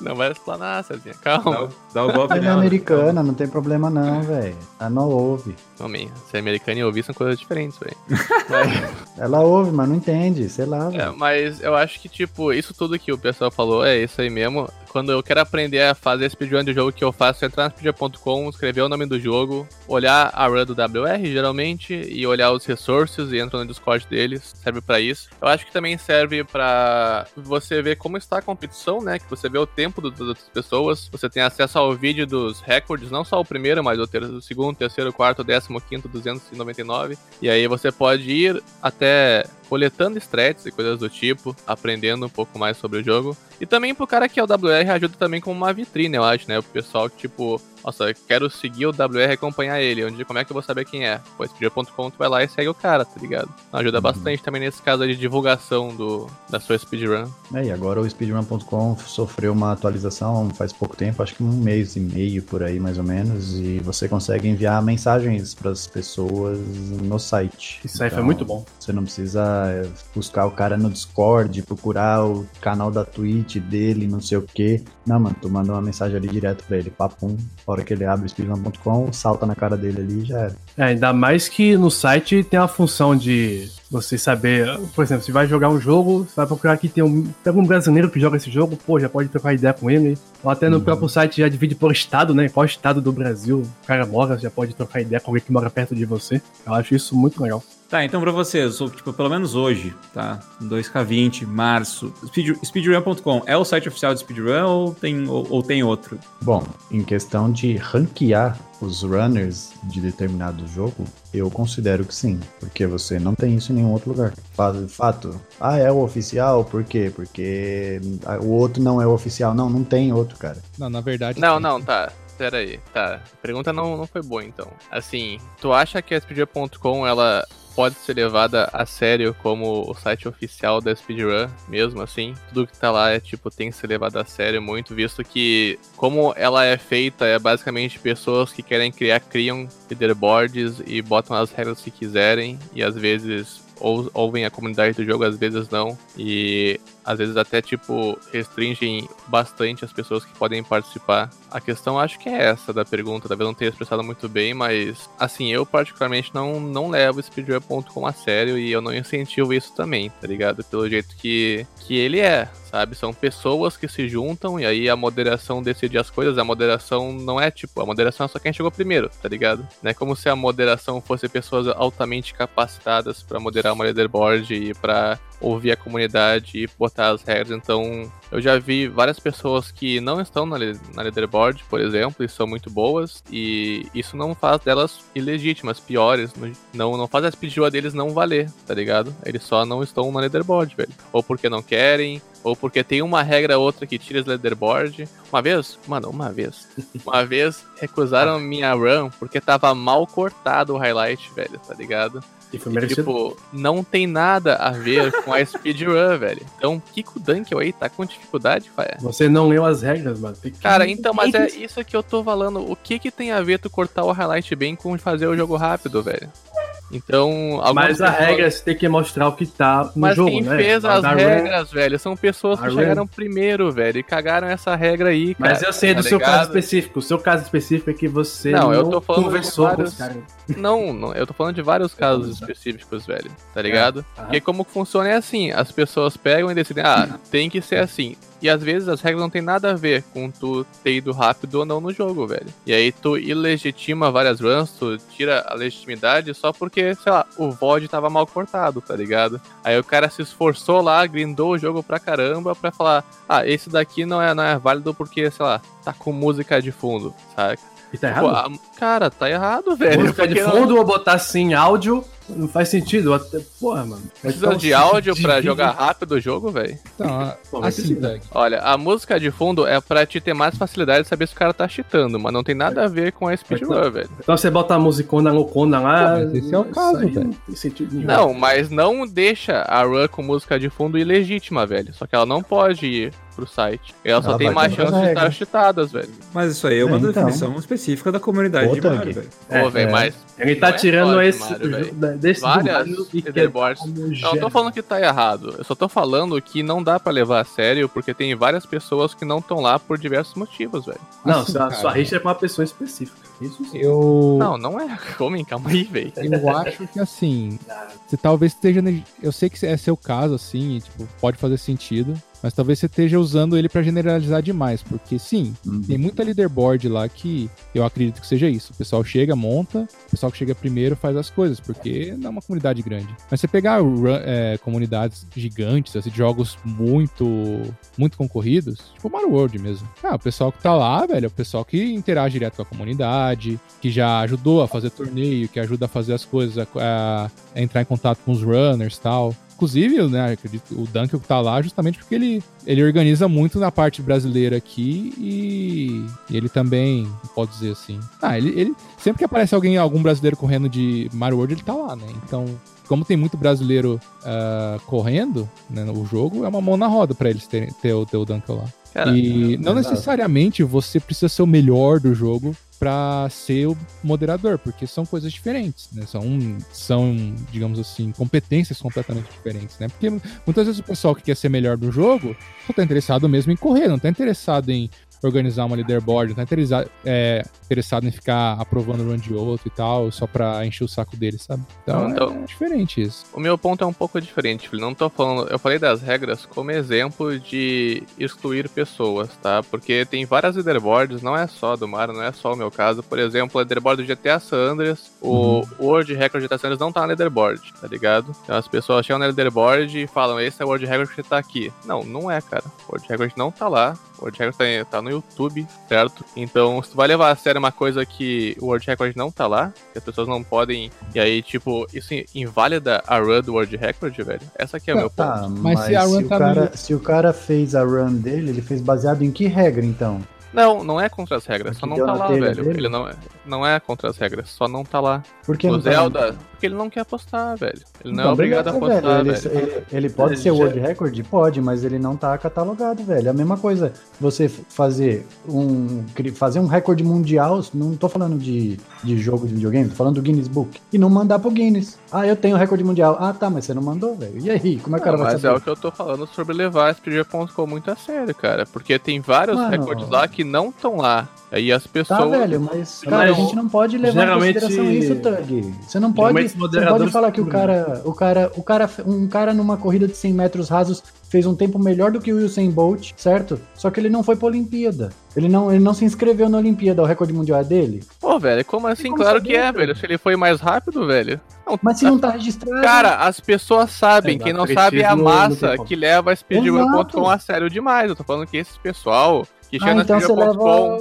não vai explanar, Cezinha. Calma. Dá, dá o golpe Ela é americana, não tem problema não, velho. Ela não ouve. Homem, ser americana e ouvir são coisas diferentes, velho. Ela ouve, mas não entende, sei lá. É, mas eu acho que, tipo, isso tudo que o pessoal falou é isso aí mesmo quando eu quero aprender a fazer speedrun de jogo que eu faço, é entrar no speedrun.com, escrever o nome do jogo, olhar a run do WR, geralmente, e olhar os recursos e entrar no Discord deles. Serve para isso. Eu acho que também serve para você ver como está a competição, né? Que você vê o tempo do, das outras pessoas. Você tem acesso ao vídeo dos recordes, não só o primeiro, mas o, ter o segundo, terceiro, quarto, décimo, quinto, 299. E aí você pode ir até coletando strats e coisas do tipo, aprendendo um pouco mais sobre o jogo. E também pro cara que é o WR ajuda também como uma vitrine, eu acho, né? O pessoal tipo, nossa, quero seguir o WR e acompanhar ele. Onde, como é que eu vou saber quem é? Pô, speedrun.com, tu vai lá e segue o cara, tá ligado? Ajuda uhum. bastante também nesse caso de divulgação do, da sua speedrun. É, e agora o speedrun.com sofreu uma atualização faz pouco tempo, acho que um mês e meio por aí, mais ou menos, e você consegue enviar mensagens para as pessoas no site. Isso aí então, foi muito bom. Você não precisa é, buscar o cara no Discord, procurar o canal da Twitch dele, não sei o que. Não, mano, tu manda uma mensagem ali direto pra ele, papum, hora que ele abre o speedrun.com, salta na cara dele ali e já era. É, ainda mais que no site tem a função de você saber, por exemplo, se vai jogar um jogo, você vai procurar que tem um, tem um brasileiro que joga esse jogo, pô, já pode trocar ideia com ele. Ou até no uhum. próprio site já divide por estado, né? Qual estado do Brasil o cara mora, já pode trocar ideia com alguém que mora perto de você. Eu acho isso muito legal. Tá, então pra vocês, tipo, pelo menos hoje, tá? 2K20, março. Speed, speedrun.com é o site oficial de speedrun ou tem, ou, ou, tem outro? Bom, em questão de ranquear os runners de determinado jogo, eu considero que sim, porque você não tem isso em nenhum outro lugar. Fato. Ah, é o oficial? Por quê? Porque o outro não é o oficial. Não, não tem outro, cara. Não, na verdade. Não, não, tá. Pera aí, tá. A pergunta não, não foi boa, então. Assim, tu acha que a speedrun.com, ela pode ser levada a sério como o site oficial da speedrun, mesmo assim. Tudo que tá lá é tipo tem que ser levado a sério muito, visto que como ela é feita é basicamente pessoas que querem criar criam leaderboards e botam as regras que quiserem e às vezes ou, ouvem a comunidade do jogo, às vezes não. E às vezes até tipo restringem bastante as pessoas que podem participar. A questão acho que é essa da pergunta, talvez não tenha expressado muito bem, mas assim, eu particularmente não, não levo o speedrun.com a sério e eu não incentivo isso também, tá ligado? Pelo jeito que, que ele é, sabe? São pessoas que se juntam e aí a moderação decide as coisas. A moderação não é tipo, a moderação é só quem chegou primeiro, tá ligado? Não é como se a moderação fosse pessoas altamente capacitadas para moderar uma leaderboard e para ouvir a comunidade e botar as regras. Então, eu já vi várias pessoas que não estão na, na leaderboard, por exemplo, e são muito boas, e isso não faz delas ilegítimas, piores. Não, não faz a speedrun deles não valer, tá ligado? Eles só não estão na leaderboard, velho. Ou porque não querem, ou porque tem uma regra ou outra que tira as leaderboard. Uma vez, mano, uma vez. Uma vez recusaram minha run porque tava mal cortado o highlight, velho, tá ligado? E foi merecido. tipo, não tem nada a ver com a speedrun, velho. Então, Kiko Dunkel aí tá com dificuldade, pai. Você não leu as regras, mano. Que... Cara, então, mas é isso que eu tô falando. O que que tem a ver tu cortar o highlight bem com fazer o jogo rápido, velho? Então, Mas a pessoas... regra é você tem que mostrar o que tá no Mas jogo, quem né? fez as regras, velho, são pessoas que chegaram primeiro, velho, e cagaram essa regra aí, cara. Mas eu sei tá do ligado? seu caso específico. O seu caso específico é que você não, não eu tô falando conversou vários... com os Não, não, eu tô falando de vários casos específicos, velho, tá ligado? É. Porque como funciona é assim, as pessoas pegam e decidem, ah, tem que ser assim. E às vezes as regras não tem nada a ver com tu ter ido rápido ou não no jogo, velho. E aí tu ilegitima várias runs, tu tira a legitimidade só porque, sei lá, o VOD tava mal cortado, tá ligado? Aí o cara se esforçou lá, grindou o jogo pra caramba pra falar, ah, esse daqui não é, não é válido porque, sei lá, tá com música de fundo, saca? E tá errado? Pô, a... Cara, tá errado, velho. Música de fundo ou botar assim áudio não faz sentido. Até, porra, mano. Precisa de áudio pra jogar rápido o jogo, velho? Então, assim, Olha, a música de fundo é pra te ter mais facilidade de saber se o cara tá cheatando, mas não tem nada a ver com a speedrun, velho. Então você bota a musicona loucona lá. Pô, esse é o caso, velho. Não, não, mas não deixa a run com música de fundo ilegítima, velho. Só que ela não pode ir pro site. Ela só tem mais chance de estar cheatadas, velho. Mas isso aí é uma é, então. definição específica da comunidade Outra de Mario, velho. Pô, velho, é. mas. Ele tá é tirando esse. Mario, desse Várias leaderboards. Não, tô falando que tá errado. Eu só tô falando que não dá pra levar a sério, porque tem várias pessoas que não estão lá por diversos motivos, velho. Não, assim, a sua rixa é com uma pessoa específica. Isso sim. Eu... Não, não é. Homem, calma aí, velho. Eu acho que assim. Você talvez esteja. Eu sei que é seu caso, assim, tipo, pode fazer sentido. Mas talvez você esteja usando ele para generalizar demais, porque sim, uhum. tem muita leaderboard lá que eu acredito que seja isso. O pessoal chega, monta, o pessoal que chega primeiro faz as coisas, porque não é uma comunidade grande. Mas você pegar é, comunidades gigantes, assim, jogos muito, muito concorridos, tipo Mario World mesmo. Ah, o pessoal que tá lá, velho, é o pessoal que interage direto com a comunidade, que já ajudou a fazer torneio, que ajuda a fazer as coisas, a, a entrar em contato com os runners e tal. Inclusive, né, acredito, o Dunkel tá lá justamente porque ele, ele organiza muito na parte brasileira aqui e, ele também, pode dizer assim. Ah, ele, ele sempre que aparece alguém, algum brasileiro correndo de Mario World, ele tá lá, né? Então, como tem muito brasileiro uh, correndo né, no jogo, é uma mão na roda para eles terem, ter, ter o Dunkel lá. Cara, e não necessariamente você precisa ser o melhor do jogo para ser o moderador, porque são coisas diferentes, né? São, são, digamos assim, competências completamente diferentes, né? Porque muitas vezes o pessoal que quer ser melhor do jogo só tá interessado mesmo em correr, não tá interessado em organizar uma leaderboard, não tá interessado, é, interessado em ficar aprovando o run de outro e tal, só pra encher o saco dele, sabe? Então, então é diferente isso. O meu ponto é um pouco diferente, filho. Não tô falando. Eu falei das regras como exemplo de excluir pessoas, tá? Porque tem várias leaderboards, não é só do Mario, não é só o meu caso. Por exemplo, a leaderboard do GTA San Andreas, uhum. o World Record do GTA San Andreas não tá na leaderboard, tá ligado? Então as pessoas chegam na leaderboard e falam, esse é o World Record que tá aqui. Não, não é, cara. O World Record não tá lá. O World Record tá, tá no YouTube, certo? Então, se tu vai levar a sério uma coisa que o World Record não tá lá, que as pessoas não podem, e aí, tipo, isso invalida a run do World Record, velho? Essa aqui é o meu tá, ponto. Mas, mas se, a run se, tá o cara, no... se o cara fez a run dele, ele fez baseado em que regra, então? Não, não é contra as regras, só não tá lá, velho. Dele? Ele não é, não é contra as regras, só não tá lá. Por que o não tá Zelda, tá porque ele não quer apostar, velho. Ele não, é então, é obrigado a apostar, velho. velho. Ele, ele, pode ele ser já... World Record? Pode, mas ele não tá catalogado, velho. É a mesma coisa você fazer um, fazer um recorde mundial, não tô falando de, de jogo de videogame, tô falando do Guinness Book, e não mandar pro Guinness. Ah, eu tenho recorde mundial. Ah, tá, mas você não mandou, velho. E aí, como é que o cara vai Mas é o que eu tô falando sobre levar esse PG.com muito a sério, cara. Porque tem vários Mano, recordes lá que que não estão lá. Aí as pessoas. Tá, velho, mas, cara, a gente não pode levar Geralmente- em consideração isso, Tug. Você não pode, você não pode falar que o procuram. cara, o cara, o cara, um cara numa corrida de 100 metros rasos fez um tempo melhor do que o Usain Bolt, certo? Só que ele não foi pra Olimpíada. Ele não, ele não se inscreveu na Olimpíada, o recorde mundial é dele. Pô, velho, como assim? como claro saber, que é, velho? velho. Se ele foi mais rápido, velho. Não, Mas se não tá registrado. Cara, as pessoas sabem, É, quem não sabe é a massa que leva a speedrun.com Exato. a sério demais. Eu tô falando que esse pessoal que ah, então você leva.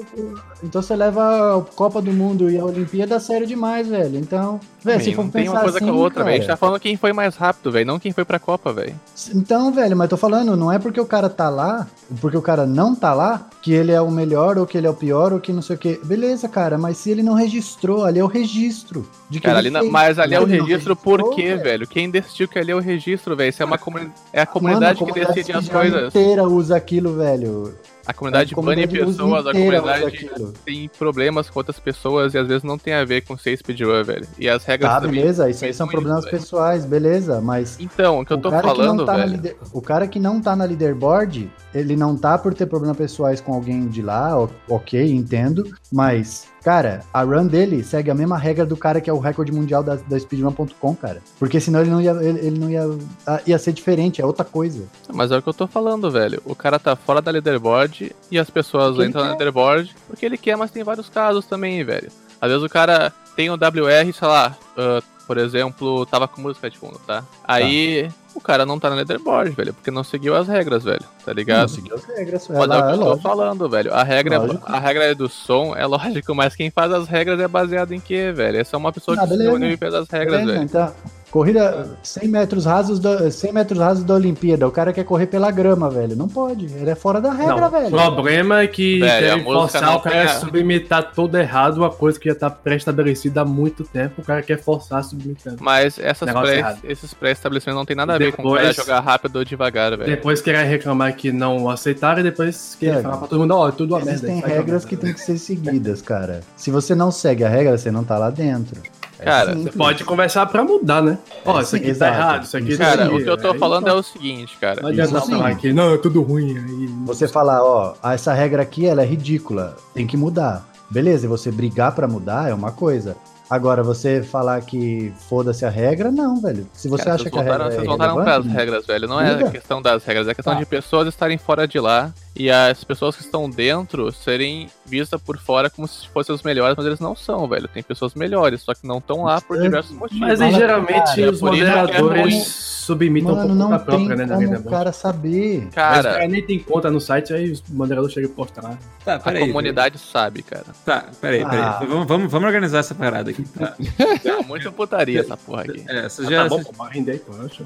Então você leva a Copa do Mundo e a Olimpíada sério demais, velho. Então, velho, se for não tem uma coisa assim, com a outra, velho. A gente tá falando quem foi mais rápido, velho, não quem foi pra Copa, velho. Então, velho, mas tô falando, não é porque o cara tá lá, porque o cara não tá lá, que ele é o melhor, ou que ele é o pior, ou que não sei o quê. Beleza, cara, mas se ele não registrou, ali é o registro. De que Cara, ali mas ali é o registro por quê, velho? Quem decidiu que ali é o registro, velho? Isso é uma comuni... é a comunidade Mano, a que decide as coisas. inteira usa aquilo, velho. A comunidade A bane comunidade pessoas, a comunidade tem problemas com outras pessoas e às vezes não tem a ver com ser speedrun, velho. E as regras Tá, também. beleza, isso aí são problemas velho. pessoais, beleza, mas Então, o que eu tô falando, tá velho. lider- O cara que não tá na leaderboard, ele não tá por ter problemas pessoais com alguém de lá, ok, entendo, mas, cara, a run dele segue a mesma regra do cara que é o recorde mundial da, da speedrun.com, cara. Porque senão ele não ia, ele, ele não ia, ah, ia ser diferente, é outra coisa. Mas é o que eu tô falando, velho. O cara tá fora da leaderboard e as pessoas Porque entram na leaderboard porque ele quer, mas tem vários casos também, velho. Às vezes o cara tem o WR, sei lá, ah, por exemplo, tava com música de fundo, tá? Aí o cara não tá na leaderboard, velho, porque não seguiu as regras, velho, tá Não ligado? seguiu as regras, Mas é o que é eu tô falando, velho. A regra, Lógico. a regra do som é lógico, mas quem faz as regras é baseado em quê, velho? É só uma pessoa Ah, que se reuniu e fez as regras, Beleza, velho. então, corrida 100 metros rasos da, 100 metros rasos da Olimpíada, o cara quer correr pela grama, velho, não pode, ele é fora da regra, Não, velho. o problema é que Velho, a forçar o cara tem a a- submeter todo errado uma coisa que já tá pré-estabelecida há muito tempo, o cara quer forçar a submeter. Mas essas pré- esses pré-estabelecimentos não tem nada a ver com o cara jogar rápido ou devagar, velho. Depois querer reclamar que não aceitaram e depois querer É, falar pra todo mundo, ó, é tudo uma merda. Existem regras que tem que ser seguidas, cara. Se você não segue a regra, você não tá lá dentro. É Cara. Você pode conversar pra mudar, né? Ó, É, isso aqui tá errado, isso aqui Cara, tá o que eu tô falando é o seguinte, cara. Não adianta falar que não, é tudo ruim aí. Você falar, ó, ah, essa regra aqui, ela é ridícula, tem que mudar. Beleza, e você brigar pra mudar é uma coisa. Agora, você falar que foda-se a regra, não, velho. Se você Cara, acha que a regra voltaram, é vocês voltaram pras irrelevante, regras, velho. Não é a questão das regras, é a questão Tá. de pessoas estarem fora de lá e as pessoas que estão dentro serem vistas por fora como se fossem os melhores, mas eles não são, velho. Tem pessoas melhores, só que não estão lá por É, diversos motivos. Mas aí geralmente cara, é os é moderadores ruim. submitam um Mano, pouco não pra tem própria, né, como vida. o cara saber. Mas o Cara, cara nem tem conta no site, aí os moderadores chegam e postam lá. Tá, a peraí. comunidade sabe, cara. Tá, peraí, peraí. Ah. Vamos, vamos, vamos organizar essa parada aqui. Tá. É muita putaria essa porra aqui. É, Ah, já. tá bom, você- pô, vai render aí, pô. Acho-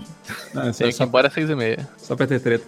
não, Tem só, que ir embora às seis e meia. só pra ter treta.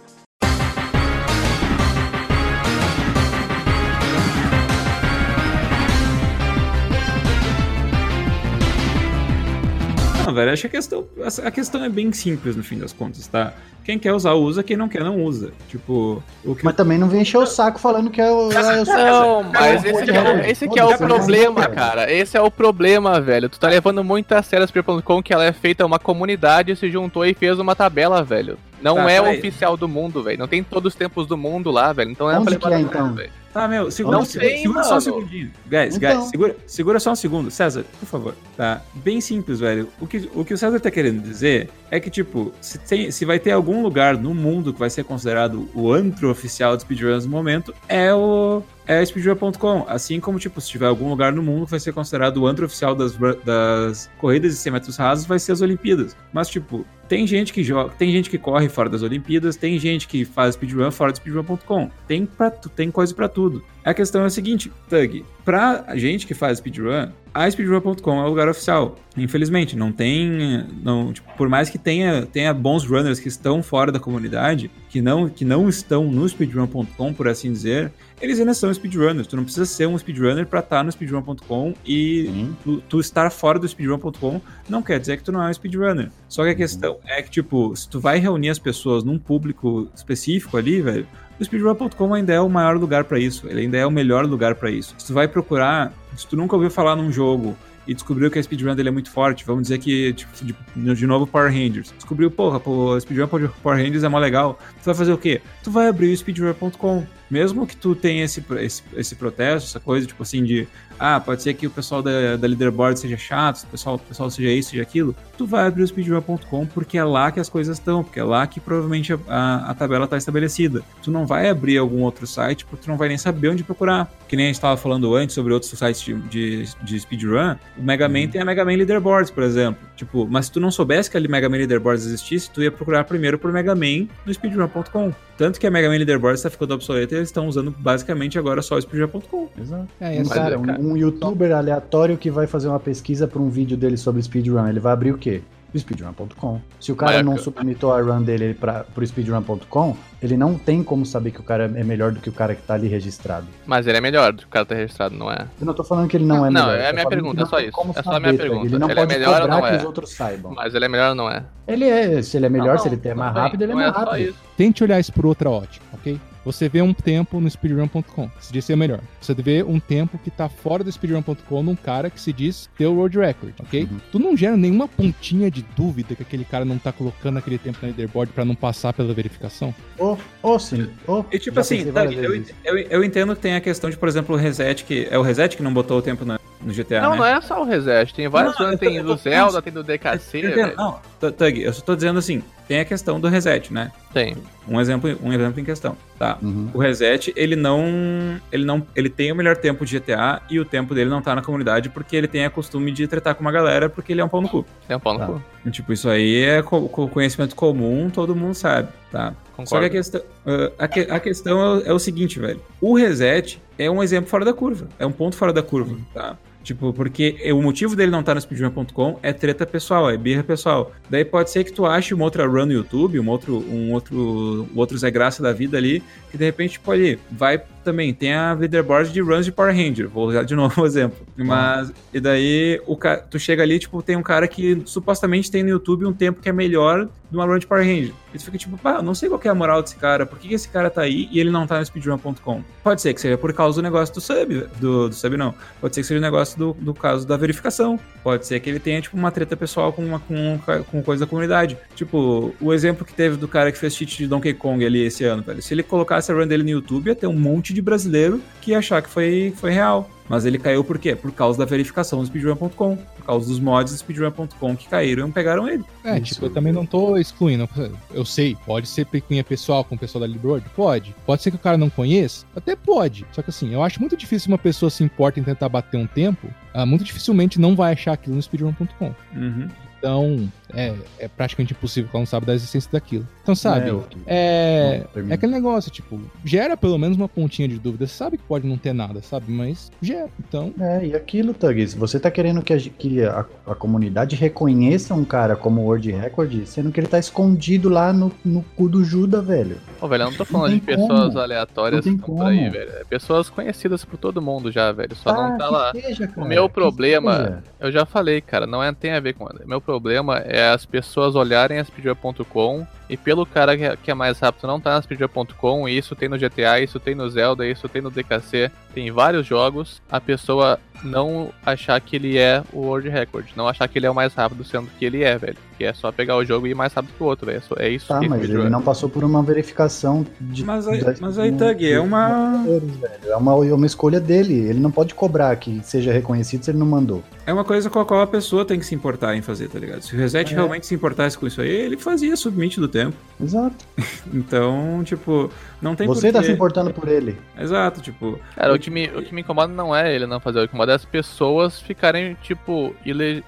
Velho, acho que a questão, a questão é bem simples no fim das contas, tá? Quem quer usar, usa, quem não quer, não usa. Tipo, o que. Mas também não vem encher o saco falando que é o. sou- Não, mas Cara, esse, que é, o- esse que é o problema, cara. Esse é o problema, velho. Tu tá levando muito a sério a Spear.com que ela é feita, uma comunidade se juntou e fez uma tabela, velho. Não Tá, é o oficial do mundo, velho. Não tem todos os tempos do mundo lá, velho. Então é Onde pra que é, então? velho. Tá, meu, segura, Não segura, tem, segura só um segundinho. Guys, Então. guys, segura, segura só um segundo. César, por favor. Tá? Bem simples, velho. O que, o que o César tá querendo dizer é que, tipo, se, tem, se vai ter algum lugar no mundo que vai ser considerado o antro oficial de speedruns no momento, é o. É speedrun.com. Assim como, tipo, se tiver algum lugar no mundo que vai ser considerado o antro oficial das, das corridas de 100 metros rasos, vai ser as Olimpíadas. Mas, tipo, tem gente que joga, tem gente que corre fora das Olimpíadas, tem gente que faz speedrun fora de speedrun.com. Tem, tem coisa pra tudo. A questão é a seguinte, Tug, pra gente que faz speedrun, a speedrun.com é o lugar oficial. Infelizmente, não tem. Não, tipo, por mais que tenha, tenha bons runners que estão fora da comunidade, que não, que não estão no speedrun.com, por assim dizer, eles ainda são speedrunners. Tu não precisa ser um speedrunner pra estar no speedrun.com e tu, tu estar fora do speedrun.com não quer dizer que tu não é um speedrunner. Só que a questão é que, tipo, se tu vai reunir as pessoas num público específico ali, velho, o speedrun.com ainda é o maior lugar pra isso. Ele ainda é o melhor lugar pra isso. Se tu vai procurar, se tu nunca ouviu falar num jogo e descobriu que a speedrun dele é muito forte, vamos dizer que, tipo, de, de novo Power Rangers. Descobriu, porra, pô, a speedrun Power Rangers é mó legal. Tu vai fazer o quê? Tu vai abrir o speedrun.com. mesmo que tu tenha esse, esse, esse protesto, essa coisa, tipo assim, de ah, pode ser que o pessoal da, da leaderboard seja chato, o pessoal, o pessoal seja isso, seja aquilo, tu vai abrir o speedrun.com porque é lá que as coisas estão, porque é lá que provavelmente a, a, a tabela está estabelecida. Tu não vai abrir algum outro site porque tu não vai nem saber onde procurar. Que nem a gente estava falando antes sobre outros sites de, de, de speedrun, o Mega Man uhum. tem a Mega Man Leaderboards, por exemplo. Tipo, mas se tu não soubesse que a Mega Man Leaderboards existisse, tu ia procurar primeiro por Mega Man no speedrun.com. Tanto que a Mega Man Leaderboards está ficando obsoleta eles estão usando basicamente agora só o speedrun.com. Exato. É, é, cara, um, um youtuber aleatório que vai fazer uma pesquisa para um vídeo dele sobre speedrun, ele vai abrir o quê? speedrun.com. Se o cara não submitou a run dele para pro speedrun.com, ele não tem como saber que o cara é melhor do que o cara que tá ali registrado. Mas ele é melhor do que o cara tá registrado, não é? Eu não tô falando que ele não, não é melhor. Não, é a minha pergunta, é só isso. É só a minha pergunta. Ele não ele pode é melhor cobrar ou não que é? os outros saibam. Mas ele é melhor ou não é? Ele é, se ele é melhor, não, se ele é mais rápido, ele é mais rápido. Tente olhar isso por outra ótica, ok? Você vê um tempo no speedrun.com, que se diz ser melhor. Você vê um tempo que tá fora do speedrun.com num cara que se diz ter o world record, ok? Uhum. Tu não gera nenhuma pontinha de dúvida que aquele cara não tá colocando aquele tempo na leaderboard para não passar pela verificação? Ou oh, oh, sim. Oh, e tipo assim, tá, eu, eu, eu, entendo que tem a questão de, por exemplo, o reset, que é o reset que não botou o tempo na, no GTA, Não, né? não é só o reset, tem vários não, tem do Zelda, tem do DKC. Não, Tug, eu só tô dizendo assim, tem a questão do reset, né? Tem. Um exemplo, um exemplo em questão, tá? Uhum. O reset, ele não, ele não, ele tem o melhor tempo de GTA e o tempo dele não tá na comunidade porque ele tem a costume de tretar com uma galera porque ele é um pau no cu. É um pau no tá. cu. E, tipo, isso aí é co conhecimento comum, todo mundo sabe, tá? Concordo. Só que a questão, uh, a, que, a questão é, é o seguinte, velho. O reset é um exemplo fora da curva, é um ponto fora da curva, tá? Tipo, porque o motivo dele não estar tá no speedrun.com é treta pessoal, é birra pessoal. Daí pode ser que tu ache uma outra run no YouTube, um outro, um outro, um outro Zé Graça da vida ali, que de repente pode vai também. Tem a leaderboard de runs de Power Ranger, vou usar de novo o exemplo. Mas, e daí o tu chega ali, tipo, tem um cara que supostamente tem no YouTube um tempo que é melhor de uma run de Power Ranger. E tu fica tipo, pá, não sei qual é a moral desse cara, por que, esse cara tá aí e ele não tá no speedrun.com? Pode ser que seja por causa do negócio do sub, do, do sub não. Pode ser que seja o negócio do, do caso da verificação. Pode ser que ele tenha, tipo, uma treta pessoal com, uma, com, com coisa da comunidade. Tipo, o exemplo que teve do cara que fez cheat de Donkey Kong ali esse ano, velho. Se ele colocasse a run dele no YouTube, ia ter um monte de brasileiro que ia achar que foi, foi real. Mas ele caiu por quê? Por causa da verificação do speedrun.com, por causa dos mods do speedrun.com que caíram e pegaram ele. É, Isso. tipo, eu também não tô excluindo. Eu sei, pode ser picuinha pessoal com o pessoal da Libroad? Pode. Pode ser que o cara não conheça? Até pode. Só que assim, eu acho muito difícil uma pessoa se importa em tentar bater um tempo, ah, muito dificilmente não vai achar aquilo no speedrun.com. Uhum. Então, é, é praticamente impossível que ela não saiba da existência daquilo. Então, sabe, é, é, é, aquele negócio, tipo, gera pelo menos uma pontinha de dúvida. Você sabe que pode não ter nada, sabe? Mas gera, então... É, e aquilo, Tug, se você tá querendo que, a, que a, a, comunidade reconheça um cara como World Record, sendo que ele tá escondido lá no, no cu do Judas, velho. Ô, velho, eu não tô falando não de pessoas como. aleatórias que estão por aí, velho. É pessoas conhecidas por todo mundo já, velho. Só tá, não tá lá. Seja, o meu problema, eu já falei, cara, não é, tem a ver com... Meu problema é as pessoas olharem a speedrun.com e pelo cara que é, que é mais rápido não tá na speedrun.com, isso tem no GTA, isso tem no Zelda, isso tem no DKC, tem vários jogos, a pessoa não achar que ele é o World Record, não achar que ele é o mais rápido, sendo que ele é, velho. Que é só pegar o jogo e ir mais rápido que o outro, velho. É isso tá, que mas ele não passou por uma verificação de. Mas aí, mas aí Tug, é uma. É uma, é uma escolha dele. Ele não pode cobrar que seja reconhecido se ele não mandou. É uma coisa com a qual a pessoa tem que se importar em fazer, tá ligado? Se o Reset é. realmente se importasse com isso aí, ele fazia submit do tempo. Exato. então, tipo, não tem Você porquê. tá se importando por ele. Exato, tipo. Cara, o que, me, o que me incomoda não é ele não fazer, o que incomoda é as pessoas ficarem, tipo, ile,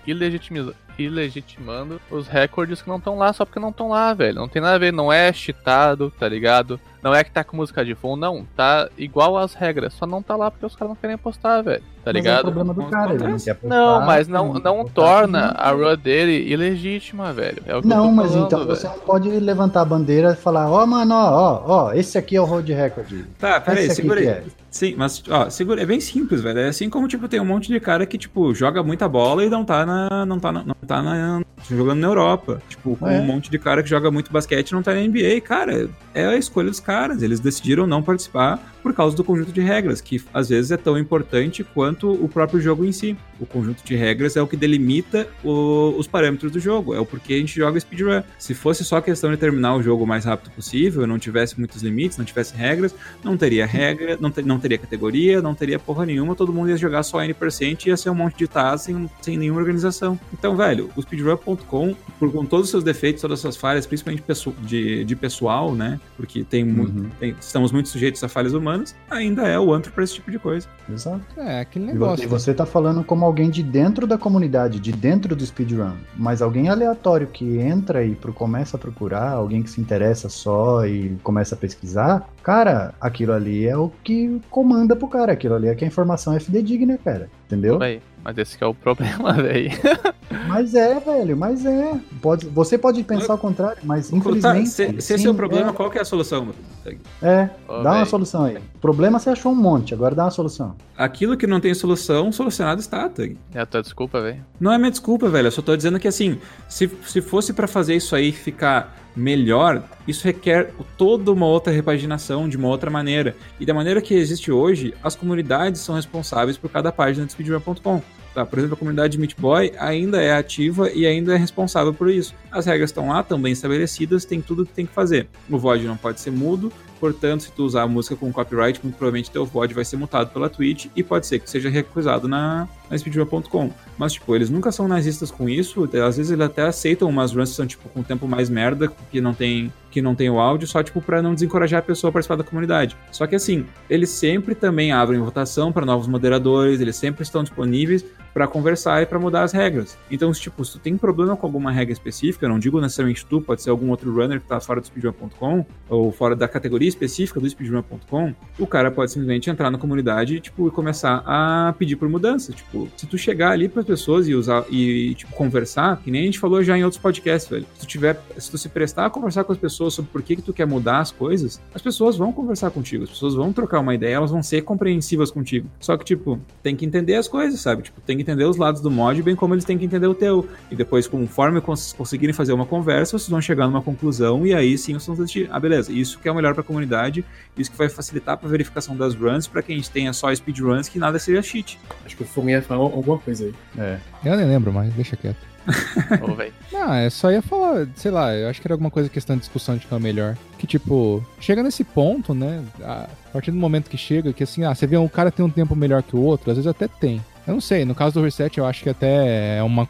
ilegitimizando ilegitimando os recordes que não estão lá só porque não estão lá, velho. Não tem nada a ver, não é cheatado, tá ligado? Não é que tá com música de fundo, não. Tá igual às regras, só não tá lá porque os caras não querem postar, velho. Tá mas ligado? É o problema do cara, ele não quer postar. Não, mas não, não torna a run dele ilegítima, velho. É não, mas falando, então velho. você não pode levantar a bandeira e falar, ó, oh, mano, ó, ó, ó, esse aqui é o road record. Tá, peraí, segura aí. É. Sim, mas, ó, segura, é bem simples, velho. É assim como, tipo, tem um monte de cara que, tipo, joga muita bola e não tá na. Não tá na. Não tá na jogando na Europa. Tipo, com É. um monte de cara que joga muito basquete e não tá na NBA. Cara, é a escolha dos caras. Eles decidiram não participar por causa do conjunto de regras, que às vezes é tão importante quanto o próprio jogo em si. O conjunto de regras é o que delimita o- os parâmetros do jogo, é o porquê a gente joga speedrun. Se fosse só questão de terminar o jogo o mais rápido possível, não tivesse muitos limites, não tivesse regras, não teria regra, não, te- não teria categoria, não teria porra nenhuma, todo mundo ia jogar só N% e ia ser um monte de TAS sem, sem nenhuma organização. Então, velho, o speedrun.com, com todos os seus defeitos, todas as suas falhas, principalmente de, de pessoal, né? Porque tem, Uhum. tem- estamos muito sujeitos a falhas humanas, ainda é o antro pra esse tipo de coisa. Exato. É, aquele E negócio. E você tá falando como alguém de dentro da comunidade, de dentro do speedrun. Mas alguém aleatório que entra e pro- começa a procurar, alguém que se interessa só e começa a pesquisar, cara, aquilo ali é o que comanda pro cara. Aquilo ali é que a informação é fidedigna, cara. Entendeu? Véi, mas esse que é o problema, velho. Mas é, velho, mas é. Pode, você pode pensar o contrário, mas infelizmente. Tá, se, se esse é o problema, qual que é a solução? É, Ô, dá uma véi. solução aí. Problema você achou um monte, agora dá uma solução. Aquilo que não tem solução, solucionado está, Tug. É a tua desculpa, velho. Não é minha desculpa, velho. Eu só tô dizendo que assim, se, se fosse pra fazer isso aí ficar melhor, isso requer toda uma outra repaginação de uma outra maneira. E da maneira que existe hoje, as comunidades são responsáveis por cada página de speedrun.com. Tá? Por exemplo, a comunidade de Meat Boy ainda é ativa e ainda é responsável por isso. As regras estão lá, bem estabelecidas, tem tudo que tem que fazer. O VOD não pode ser mudo, portanto, se tu usar a música com copyright, muito provavelmente teu VOD vai ser mutado pela Twitch e pode ser que seja recusado na, na speedrun.com. Mas, tipo, eles nunca são nazistas com isso, às vezes eles até aceitam umas runs que são, tipo, com tempo mais merda, que não tem que não tem o áudio, só tipo para não desencorajar a pessoa a participar da comunidade. Só que assim, eles sempre também abrem votação para novos moderadores, eles sempre estão disponíveis para conversar e para mudar as regras. Então, tipo, se tu tem problema com alguma regra específica, não digo necessariamente tu, pode ser algum outro runner que tá fora do speedrun.com ou fora da categoria específica do speedrun.com, o cara pode simplesmente entrar na comunidade tipo, e começar a pedir por mudança. Tipo, se tu chegar ali para pessoas e usar e tipo conversar, que nem a gente falou já em outros podcasts, velho. Se tu tiver, se tu se prestar a conversar com as pessoas sobre por que que tu quer mudar as coisas, as pessoas vão conversar contigo, as pessoas vão trocar uma ideia, elas vão ser compreensivas contigo. Só que tipo, tem que entender as coisas, sabe? Tipo, tem que entender os lados do mod, bem como eles têm que entender o teu. E depois, conforme cons conseguirem fazer uma conversa, vocês vão chegar numa conclusão e aí sim vocês vão decidir, ah, beleza, isso que é o melhor para a comunidade, isso que vai facilitar para verificação das runs, para quem tenha só speedruns, que nada seja cheat. Acho que o Foguinho ia falar alguma coisa aí. É. Eu nem lembro mais, deixa quieto. Ô, velho. Não, é só ia falar, sei lá, eu acho que era alguma coisa questão de discussão de quem é o melhor. Que tipo, chega nesse ponto, né? A partir do momento que chega, que assim, ah, você vê um cara tem um tempo melhor que o outro, às vezes até tem. Eu não sei, no caso do Reset eu acho que até é uma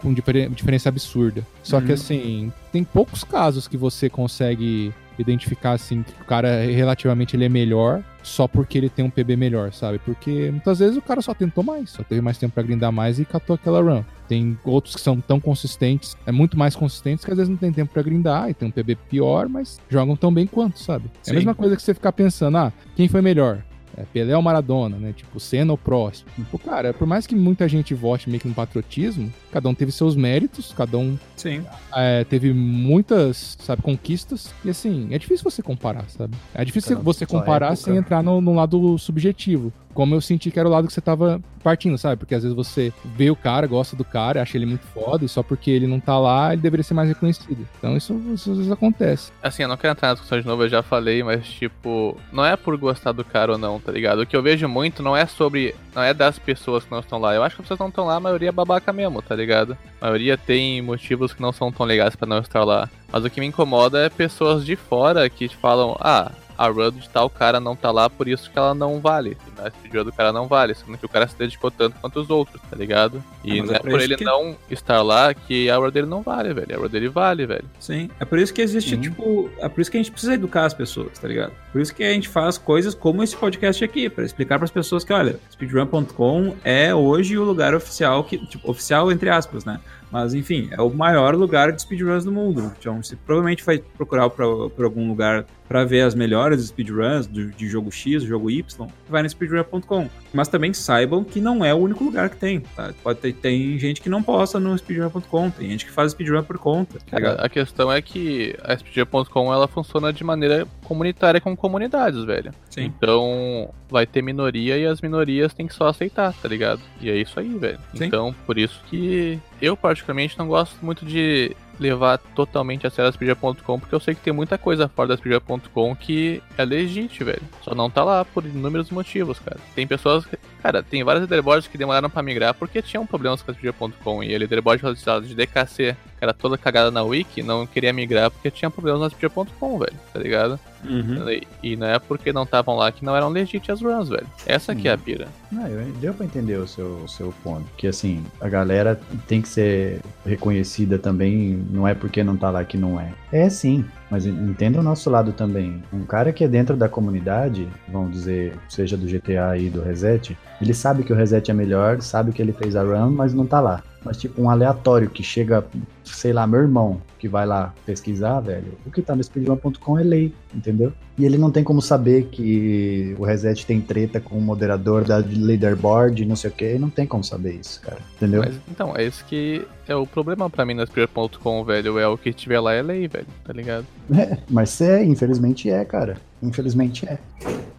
diferença absurda. Só que Uhum. assim, tem poucos casos que você consegue identificar assim que o cara relativamente ele é melhor só porque ele tem um PB melhor, sabe? Porque muitas vezes o cara só tentou mais, só teve mais tempo pra grindar mais e catou aquela run. Tem outros que são tão consistentes, é muito mais consistentes que às vezes não tem tempo pra grindar e tem um PB pior, mas jogam tão bem quanto, sabe? É Sim. a mesma coisa que você ficar pensando, ah, quem foi melhor? É, Pelé ou Maradona, né? Tipo, Senna ou Prost. Pô, cara, por mais que muita gente vote meio que no patriotismo, cada um teve seus méritos, cada um Sim. é, teve muitas, sabe, conquistas. E assim, é difícil você comparar, sabe? É difícil Cada- você comparar época. sem entrar no, no lado subjetivo. Como eu senti que era o lado que você tava partindo, sabe? Porque às vezes você vê o cara, gosta do cara, acha ele muito foda, e só porque ele não tá lá, ele deveria ser mais reconhecido. Então isso, isso às vezes acontece. Assim, eu não quero entrar na discussão de novo, eu já falei, mas tipo, não é por gostar do cara ou não, tá ligado? O que eu vejo muito não é sobre. Não é das pessoas que não estão lá. Eu acho que as pessoas não estão lá, a maioria é babaca mesmo, tá ligado? A maioria tem motivos que não são tão legais pra não estar lá. Mas o que me incomoda é pessoas de fora que falam, ah. A run de tal cara não tá lá, por isso que ela não vale. E a speedrun do cara não vale, sendo que o cara se dedicou tanto quanto os outros, tá ligado? E Ah, é é pra por ele que- não estar lá que a run dele não vale, velho. A run dele vale, velho. Sim. É por isso que existe, Sim. tipo. É por isso que a gente precisa educar as pessoas, tá ligado? Por isso que a gente faz coisas como esse podcast aqui, pra explicar pras pessoas que, olha, speedrun.com é hoje o lugar oficial que. Tipo, oficial entre aspas, né? Mas enfim, é o maior lugar de speedruns do mundo. Então, você provavelmente vai procurar por, por algum lugar pra ver as melhores speedruns do, de jogo X, jogo Y, vai no speedrun.com. Mas também saibam que não é o único lugar que tem. Tá? Pode ter tem gente que não posta no speedrun.com, tem gente que faz speedrun por conta. Tá Cara, a questão é que a SPG.com ela funciona de maneira comunitária com comunidades, velho. Sim. Então vai ter minoria e as minorias tem que só aceitar, tá ligado? E é isso aí, velho. Sim. Então, por isso que eu particularmente não gosto muito de levar totalmente a sério a speedrun.com, porque eu sei que tem muita coisa fora da speedrun.com que é legítimo, velho. Só não tá lá por inúmeros motivos, cara. Tem pessoas. Que, cara, tem vários leaderboards que demoraram pra migrar porque tinham problemas com a speedrun.com. E a leaderboard de DKC, era toda cagada na wiki, não queria migrar porque tinha problemas na speedrun.com, velho, tá ligado? Uhum. E, e não é porque não estavam lá que não eram legítimas as runs, velho. Essa aqui é a pira. Não, eu, deu pra entender o seu, seu ponto. Que assim, a galera tem que ser reconhecida também, não é porque não tá lá que não é. É sim, mas entenda o nosso lado também. Um cara que é dentro da comunidade, vamos dizer, seja do GTA e do Reset, ele sabe que o Reset é melhor, sabe que ele fez a run, mas não tá lá. Mas tipo um aleatório que chega, sei lá, meu irmão, que vai lá pesquisar, velho, o que tá no speedrun.com é lei, entendeu? E ele não tem como saber que o Reset tem treta com o moderador da leaderboard, não sei o que, não tem como saber isso, cara, entendeu? Mas, então, é isso que é o problema pra mim no speedrun.com, velho, é o que tiver lá é lei, velho, tá ligado? É, mas é, infelizmente é, cara. Infelizmente é.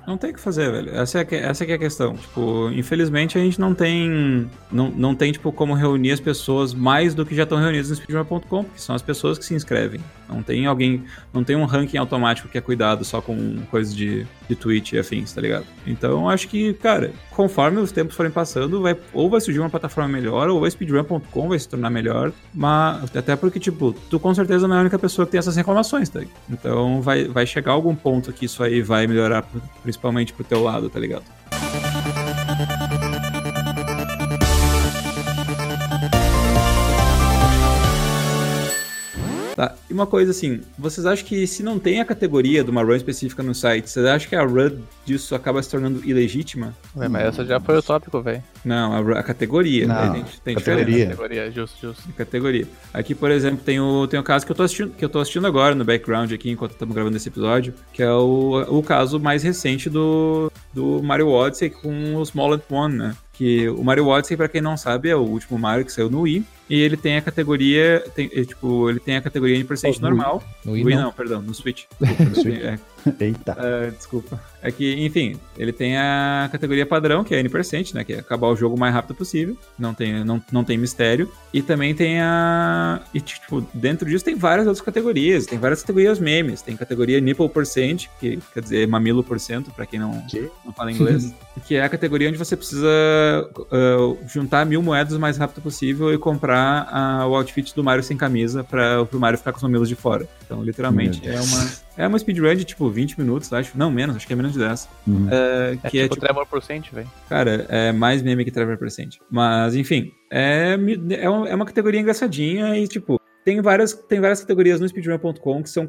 Não tem o que fazer, velho. Essa é, que, essa que é a questão. Tipo, infelizmente a gente não tem. Não, não tem, tipo, como reunir as pessoas mais do que já estão reunidas no speedrun.com, porque são as pessoas que se inscrevem. Não tem alguém. Não tem um ranking automático que é cuidado só com coisas de, de Twitch e afins, tá ligado? Então acho que, cara, conforme os tempos forem passando, vai, ou vai surgir uma plataforma melhor, ou a speedrun.com vai se tornar melhor. Mas até porque, tipo, tu com certeza não é a única pessoa que tem essas reclamações, tá? Então vai, vai chegar algum ponto que isso aí vai melhorar, principalmente pro teu lado, tá ligado? Tá, e uma coisa assim, vocês acham que se não tem a categoria de uma run específica no site, vocês acham que a run disso acaba se tornando ilegítima? Ué, mas essa já foi o tópico, velho. Não, a, a categoria. Não, tem, tem categoria. Categoria, justo, justo. Categoria. Aqui, por exemplo, tem o, tem o caso que eu, tô assistindo, que eu tô assistindo agora no background aqui, enquanto estamos gravando esse episódio, que é o, o caso mais recente do, do Mario Odyssey com o Small One, né? Que o Mario Odyssey, pra quem não sabe, é o último Mario que saiu no Wii. E ele tem a categoria. Tem, é, tipo, ele tem a categoria em percent Oh, no Wii. normal. No Wii, Wii não. não, perdão, no Switch. No Switch. É, Eita. é, desculpa. É que, enfim, ele tem a categoria padrão, que é N%, né? Que é acabar o jogo o mais rápido possível. Não tem, não, não tem mistério. E também tem a. E, tipo, dentro disso tem várias outras categorias. Tem várias categorias memes. Tem categoria Nipple Percent, que quer dizer mamilo por cento, pra quem não, Que? não fala inglês. que é a categoria onde você precisa uh, juntar mil moedas o mais rápido possível e comprar ah, o outfit do Mario sem camisa para o Mario ficar com os mamilos de fora. Então, literalmente, é uma, é uma speedrun de tipo 20 minutos, acho. Não, menos, acho que é menos de 10. Uhum. É, É que é tipo, tipo, Trevor Percent, velho. cara, é mais meme que Trevor Percent. Mas, enfim, é, é, uma, é uma categoria engraçadinha e, tipo, tem várias, tem várias categorias no speedrun.com que são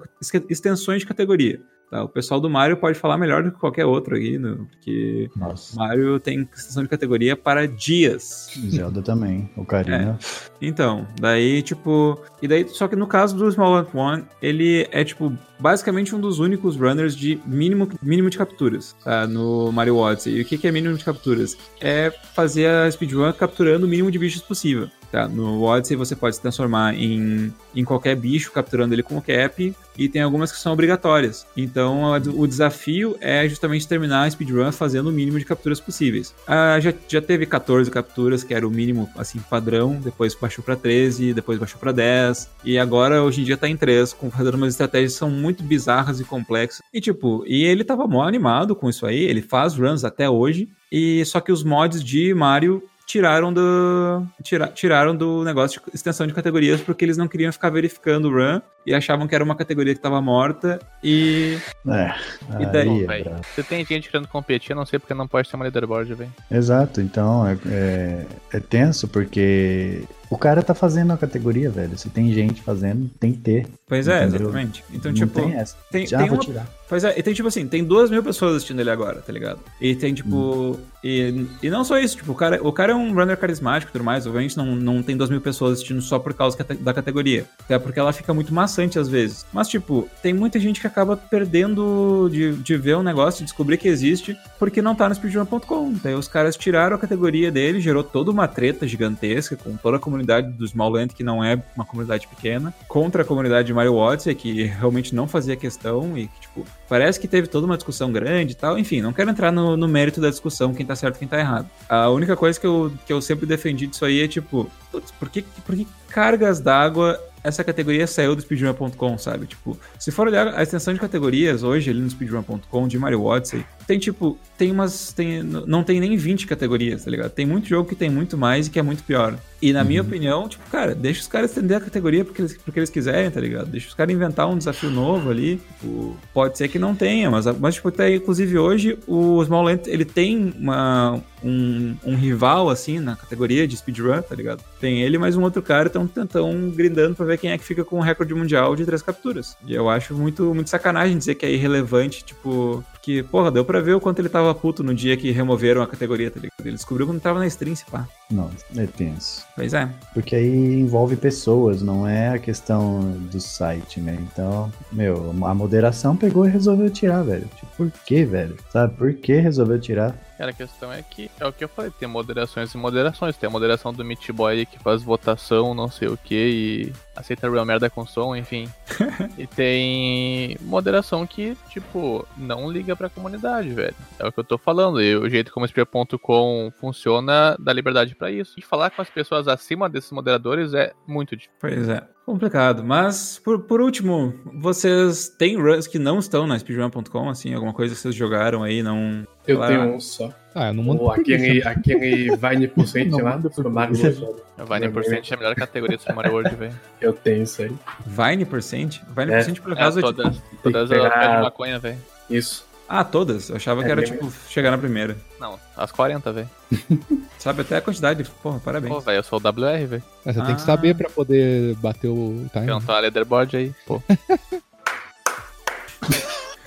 extensões de categoria. Tá? O pessoal do Mario pode falar melhor do que qualquer outro aí, no, porque Nossa. Mario tem extensão de categoria para dias. Zelda também. O carinha. Então, daí, tipo. E daí, só que no caso do Small One, ele é, tipo, basicamente um dos únicos runners de mínimo, mínimo de capturas, tá? No Mario Odyssey. E o que que é mínimo de capturas? É fazer a speedrun capturando o mínimo de bichos possível. Tá? No Odyssey você pode se transformar em, em qualquer bicho, capturando ele com o cap, e tem algumas que são obrigatórias. Então o desafio é justamente terminar a speedrun fazendo o mínimo de capturas possíveis. Ah, já, já teve 14 capturas, que era o mínimo assim padrão, depois baixou pra 13, depois baixou pra 10, e agora hoje em dia tá em 3, com fazendo umas estratégias que são muito bizarras e complexas. E tipo, e ele tava mó animado com isso aí, ele faz runs até hoje, e só que os mods de Mario tiraram do tira, tiraram do negócio de extensão de categorias porque eles não queriam ficar verificando o run e achavam que era uma categoria que estava morta e É. E daí, aí é tem gente querendo competir, eu não sei porque não pode ter uma leaderboard, velho. Exato, então é, é, é tenso porque o cara tá fazendo a categoria, velho. Se tem gente fazendo, tem que ter. pois é Entendeu? exatamente então não tipo tem essa. tem, Já tem vou uma tirar. Pois é, e tem tipo assim, tem duas mil pessoas assistindo ele agora, tá ligado? E tem tipo. E, e não só isso, tipo, o cara, o cara é um runner carismático e tudo mais, obviamente não, não tem duas mil pessoas assistindo só por causa da categoria. Até porque ela fica muito maçante às vezes. Mas, tipo, tem muita gente que acaba perdendo de, de ver um negócio, de descobrir que existe, porque não tá no speedrun.com. Daí os caras tiraram a categoria dele, gerou toda uma treta gigantesca com toda a comunidade do Smallland, que não é uma comunidade pequena, contra a comunidade de Mario Odyssey, que realmente não fazia questão e que, tipo, parece que teve toda uma discussão grande e tal. Enfim, não quero entrar no, no mérito da discussão, quem tá certo quem tá errado. A única coisa que eu, que eu sempre defendi disso aí é, tipo, putz, por que, por que cargas d'água essa categoria saiu do speedrun.com, sabe? Tipo, se for olhar a extensão de categorias hoje ali no speedrun.com de Mario Odyssey, tem tipo, tem umas. Tem, não tem nem 20 categorias, tá ligado? Tem muito jogo que tem muito mais e que é muito pior. E na uhum. minha opinião, tipo, cara, deixa os caras estender a categoria porque eles, porque eles quiserem, tá ligado? Deixa os caras inventar um desafio novo ali. Tipo, pode ser que não tenha, mas, mas tipo, até inclusive hoje o Small Land, ele tem uma, um, um, rival, assim, na categoria de speedrun, tá ligado? Tem ele mais um outro cara estão tão grindando pra ver quem é que fica com o recorde mundial de três capturas. E eu acho muito, muito sacanagem dizer que é irrelevante, tipo, que, porra, deu pra ver o quanto ele tava puto no dia que removeram a categoria, tá ligado? Ele descobriu quando tava na stream, se pá. Não, é tenso. Pois é. Porque aí envolve pessoas, não é a questão do site, né? Então, meu, a moderação pegou e resolveu tirar, velho. Tipo, por que, velho? Sabe, por que resolveu tirar? Cara, a questão é que é o que eu falei, tem moderações e moderações. Tem a moderação do Meat Boy que faz votação, não sei o que, e aceita real merda com som, enfim. e tem moderação que, tipo, não liga pra comunidade, velho. É o que eu tô falando. E o jeito como o Spear.com funciona dá liberdade para isso. E falar com as pessoas acima desses moderadores é muito difícil. Pois é. Complicado, mas por, por último, vocês têm runs que não estão na speedrun.com, assim, alguma coisa que vocês jogaram aí, não... Eu tenho um só. Ah, eu não mando aquele, aquele Vine Percent lá do Mario World. Vine Percent é a melhor categoria do Super Mario World, velho. Eu tenho isso aí. Vine Percent? Vine é. Percent, por acaso, é, todas, é tipo... Todas pegar... as maconha, velho. Isso. Ah, todas? Eu achava é, que era, tipo, mesmo. chegar na primeira. Não, as 40, velho. Sabe até a quantidade. Porra, parabéns. Pô, velho, eu sou o WR, velho. Você ah. tem que ah. saber pra poder bater o time. Cantar a leaderboard aí, pô.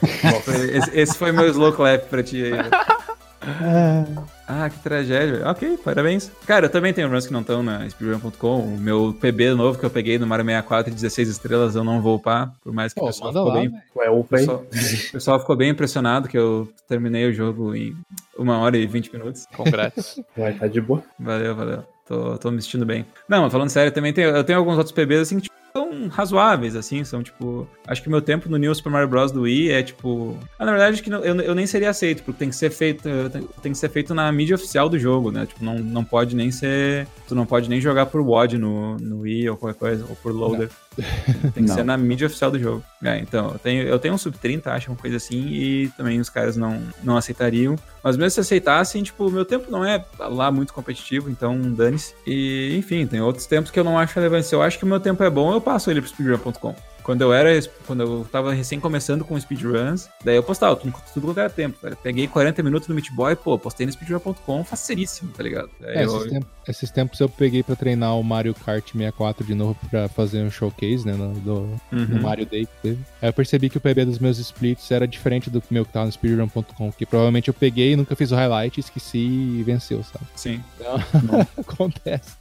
Esse, esse, foi meu slow clap pra ti aí, velho. Ah, que tragédia. Ok, parabéns. Cara, eu também tenho runs que não estão na speedrun.com. O meu PB novo que eu peguei no Mario 64 de 16 estrelas eu não vou upar, por mais que oh, o pessoal ficou lá, bem... Ué, o pessoal, o pessoal ficou bem impressionado que eu terminei o jogo em uma hora e 20 minutos. Congrats. Vai, tá de boa. Valeu, valeu. Tô, tô me sentindo bem. Não, mas falando sério, também tenho, eu tenho alguns outros PBs assim que, tipo, são razoáveis, assim, são tipo. Acho que o meu tempo no New Super Mario Bros. do Wii é tipo. Ah, na verdade, acho que não, eu, eu nem seria aceito, porque tem que ser feito. Tem que ser feito na mídia oficial do jogo, né? Tipo, não, não pode nem ser. Tu não pode nem jogar por WOD no, no Wii ou qualquer coisa, ou por loader. Não. Tem que ser na mídia oficial do jogo. É, então, eu tenho, eu tenho um sub-30, acho, uma coisa assim, e também os caras não, não aceitariam. Mas mesmo se aceitassem, tipo, o meu tempo não é lá muito competitivo, então dane-se. E, enfim, tem outros tempos que eu não acho relevante. Se eu acho que o meu tempo é bom, eu passo ele pro speedrun.com. Quando eu era, quando eu tava recém começando com speedruns, daí eu postava tudo, tudo quanto era tempo, cara. Peguei 40 minutos no Meat Boy, pô, postei no speedrun.com, faceríssimo, tá ligado? É, eu... esses, tempos, esses, tempos, eu peguei pra treinar o Mario Kart 64 de novo pra fazer um showcase, né, no, do, uhum. no Mario Day que teve. Aí eu percebi que o PB dos meus splits era diferente do meu que tava no speedrun.com, que provavelmente eu peguei, nunca fiz o highlight, esqueci e venceu, sabe? Sim. Então, acontece.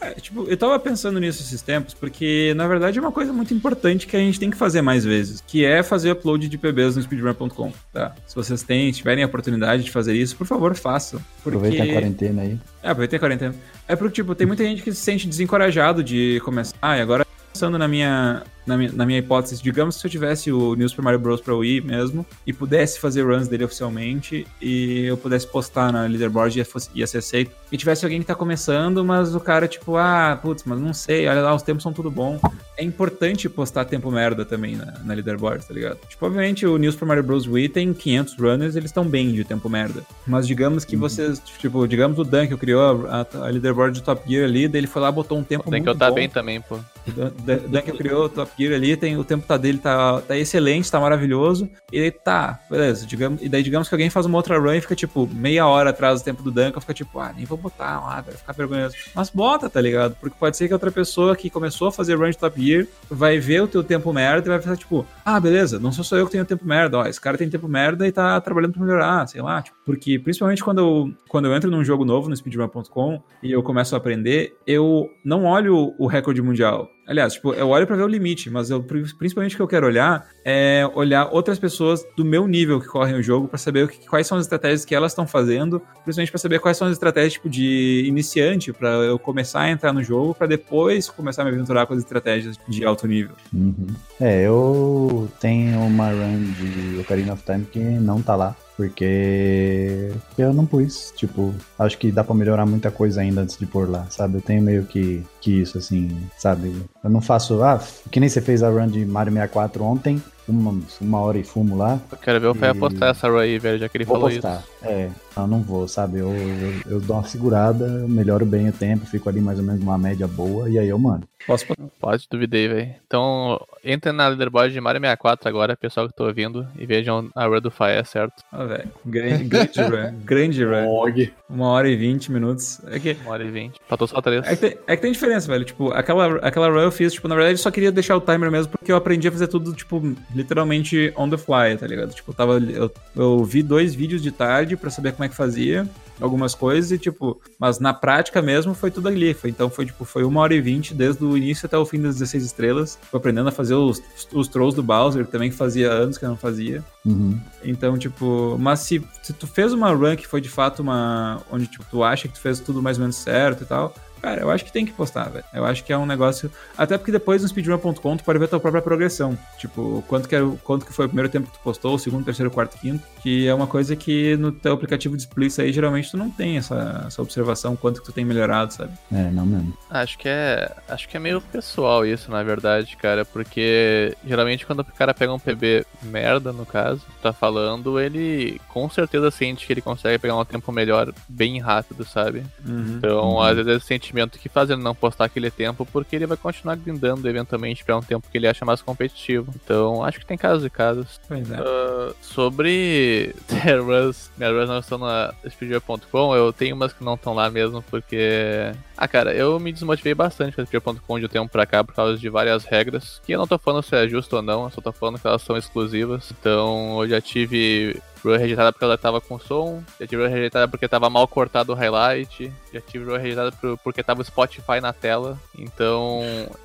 É, tipo, eu tava pensando nisso esses tempos, porque na verdade é uma coisa muito importante que a gente tem que fazer mais vezes, que é fazer upload de PBs no speedrun.com, tá? Se vocês têm, tiverem a oportunidade de fazer isso, por favor, façam. Porque... Aproveita a quarentena aí. É, aproveita a quarentena. É porque, tipo, tem muita gente que se sente desencorajado de começar. Ah, e agora pensando na minha, na minha, na minha hipótese, digamos que se eu tivesse o New Super Mario Bros. pra Wii mesmo, e pudesse fazer runs dele oficialmente, e eu pudesse postar na leaderboard e ia, ia ser aceito, e tivesse alguém que tá começando, mas o cara, tipo, ah, putz, mas não sei, olha lá, os tempos são tudo bom. É importante postar tempo merda também na, na leaderboard, tá ligado? Tipo, obviamente o New Super Mario Bros. Wii tem 500 runners, eles estão bem de tempo merda. Mas digamos que uhum. vocês, tipo, digamos o Dan que criou a, a, leaderboard de Top Gear ali, daí ele foi lá botou um tempo Tem que eu tá bem também, pô. O Dan que criou o Top Gear ali, tem, o tempo tá dele tá, tá excelente, tá maravilhoso. E daí tá, beleza. Digamos, e daí digamos que alguém faz uma outra run e fica, tipo, meia hora atrás do tempo do Duncan, fica tipo, ah, nem vou botar lá, vai ficar vergonhoso. Mas bota, tá ligado? Porque pode ser que outra pessoa que começou a fazer run de Top Gear vai ver o teu tempo merda e vai pensar, tipo, ah, beleza, não sou só eu que tenho tempo merda, ó, esse cara tem tempo merda e tá trabalhando pra melhorar, sei lá, tipo, porque principalmente quando eu, quando eu entro num jogo novo no speedrun.com e eu começo a aprender, eu não olho o recorde mundial. Aliás, tipo, eu olho para ver o limite, mas eu, principalmente o que eu quero olhar é olhar outras pessoas do meu nível que correm o jogo para saber o que, quais são as estratégias que elas estão fazendo, principalmente para saber quais são as estratégias tipo de iniciante para eu começar a entrar no jogo para depois começar a me aventurar com as estratégias de alto nível. Uhum. É, eu tenho uma run de Ocarina of Time que não tá lá Porque eu não pus. Tipo, acho que dá pra melhorar muita coisa ainda antes de pôr lá, sabe? Eu tenho meio que, que isso, assim, sabe? Eu não faço. Ah, que nem você fez a run de Mario 64 ontem uma, uma hora e fumo lá. Eu quero ver o Fé postar essa run aí, velho, já que ele vou falou postar. isso. É, não, não vou, sabe? Eu, eu, eu, dou uma segurada, melhoro bem o tempo, fico ali mais ou menos numa média boa, e aí eu mando. Posso? Pode, duvidei, velho. Então, entra na leaderboard de Mario 64 agora, pessoal que tô ouvindo, e vejam a run do Fire, certo? Ah, velho. Grande, grande run. Grande run. Og. Uma hora e vinte minutos. É que, Uma hora e vinte. Faltou só três. é que, tem, é que tem diferença, velho. Tipo, aquela, aquela run eu fiz, tipo, na verdade eu só queria deixar o timer mesmo, porque eu aprendi a fazer tudo, tipo, literalmente on the fly, tá ligado? Tipo, eu tava. Eu, eu vi dois vídeos de tarde pra saber como é que fazia algumas coisas e, tipo, mas na prática mesmo foi tudo ali. Foi, então foi, tipo, foi uma hora e vinte desde o início até o fim das 16 estrelas. Fui aprendendo a fazer os, os trolls do Bowser, que também fazia anos que eu não fazia. Uhum. Então, tipo, mas se, se tu fez uma run que foi de fato uma. onde tipo, tu acha que tu fez tudo mais ou menos certo e tal. Cara, eu acho que tem que postar, velho. Eu acho que é um negócio. Até porque depois no speedrun.com tu pode ver a tua própria progressão. Tipo, quanto que, era, quanto que foi o primeiro tempo que tu postou, o segundo, terceiro, quarto, quinto. Que é uma coisa que no teu aplicativo de splits aí, geralmente tu não tem essa, essa observação, quanto que tu tem melhorado, sabe? É, não mesmo. Acho que é. Acho que é meio pessoal isso, na verdade, cara. Porque geralmente quando o cara pega um PB merda, no caso, tá falando, ele com certeza sente que ele consegue pegar um tempo melhor bem rápido, sabe? Então, Uhum. às vezes é esse sentimento que faz ele não postar aquele tempo, porque ele vai continuar grindando eventualmente pra um tempo que ele acha mais competitivo. Então, acho que tem casos e casos. Pois é. Ah, sobre ter runs, minhas runs não estão na speedrun.com, eu tenho umas que não estão lá mesmo, porque. Ah, cara, eu me desmotivei bastante com a speedrun.com de um tempo pra cá por causa de várias regras, que eu não tô falando se é justo ou não, eu só tô falando que elas são exclusivas. Então, eu já tive run rejeitada porque ela tava com som, já run rejeitada porque tava mal cortado o highlight, já run rejeitada por- porque tava o Spotify na tela. Então,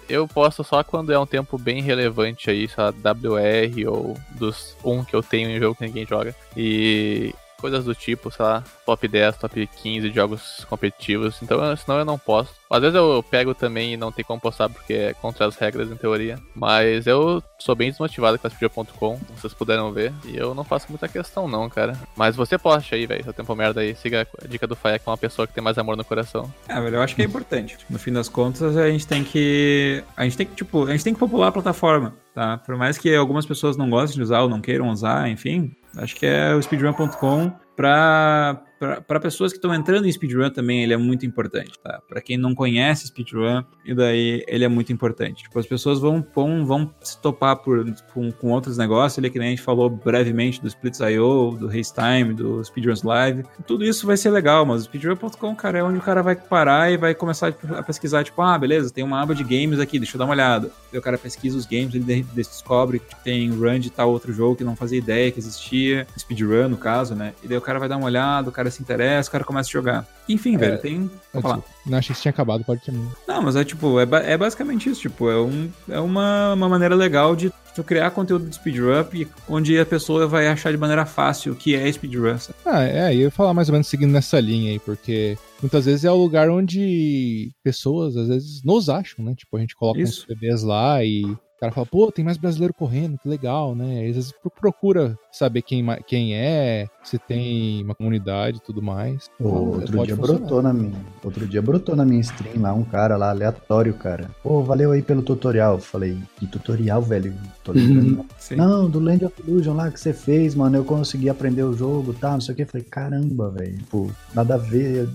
eu posto só quando é um tempo bem relevante aí, lá, WR ou dos 1 que eu tenho em jogo que ninguém joga. E coisas do tipo, sei lá, top 10, top 15 de jogos competitivos. Então, senão eu não posto. Às vezes eu pego também e não tem como postar porque é contra as regras em teoria. Mas eu sou bem desmotivado com a Speedrun.com, como vocês puderam ver. E eu não faço muita questão não, cara. Mas você poste aí, velho, seu tempo merda aí. Siga a dica do Faia, que é uma pessoa que tem mais amor no coração. É, velho, eu acho que é importante. No fim das contas, a gente tem que. A gente tem que, tipo, a gente tem que popular a plataforma, tá? Por mais que algumas pessoas não gostem de usar ou não queiram usar, enfim, acho que é o speedrun.com pra. Para pessoas que estão entrando em speedrun também, ele é muito importante, tá? Para quem não conhece speedrun, e daí ele é muito importante. Tipo, as pessoas vão, vão, vão se topar por, com, com outros negócios, ali que nem a gente falou brevemente do Splits.io, do Race Time, do Speedruns Live. Tudo isso vai ser legal, mas o speedrun.com, cara, é onde o cara vai parar e vai começar a pesquisar, tipo, ah, beleza, tem uma aba de games aqui, deixa eu dar uma olhada. Aí o cara pesquisa os games, ele de- descobre que tem run de tal outro jogo que não fazia ideia que existia, speedrun no caso, né? E daí o cara vai dar uma olhada, o cara se interessa, o cara começa a jogar. Enfim, velho, tem. Vou falar. Não achei que tinha acabado, pode terminar. Não, mas é tipo, é, é basicamente isso, tipo, é, um, é uma, uma maneira legal de tu criar conteúdo de speedrun onde a pessoa vai achar de maneira fácil o que é speedrun. Ah, é, eu ia falar mais ou menos seguindo nessa linha aí, porque muitas vezes é o lugar onde pessoas, às vezes, nos acham, né? Tipo, a gente coloca Isso. uns bebês lá e o cara fala, pô, tem mais brasileiro correndo, que legal, né? E às vezes pro- procura saber quem, quem é, se tem uma comunidade e tudo mais. Ô, Então, outro dia funcionar. brotou na minha. Outro dia brotou na minha stream lá, um cara lá, aleatório, cara. Pô, valeu aí pelo tutorial. Falei, que tutorial, velho? Tô lembrando. Sim. Não, do Land of Illusion lá que você fez, mano. Eu consegui aprender o jogo e tal, não sei o que. Falei, caramba, velho. Pô, nada a ver.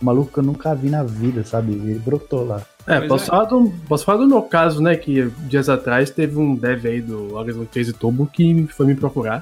Maluco que eu nunca vi na vida, sabe? Ele brotou lá. É, Pois posso, é. Falar do, posso falar do meu caso, né? Que dias atrás teve um dev aí do Horizon Chase Turbo que foi me procurar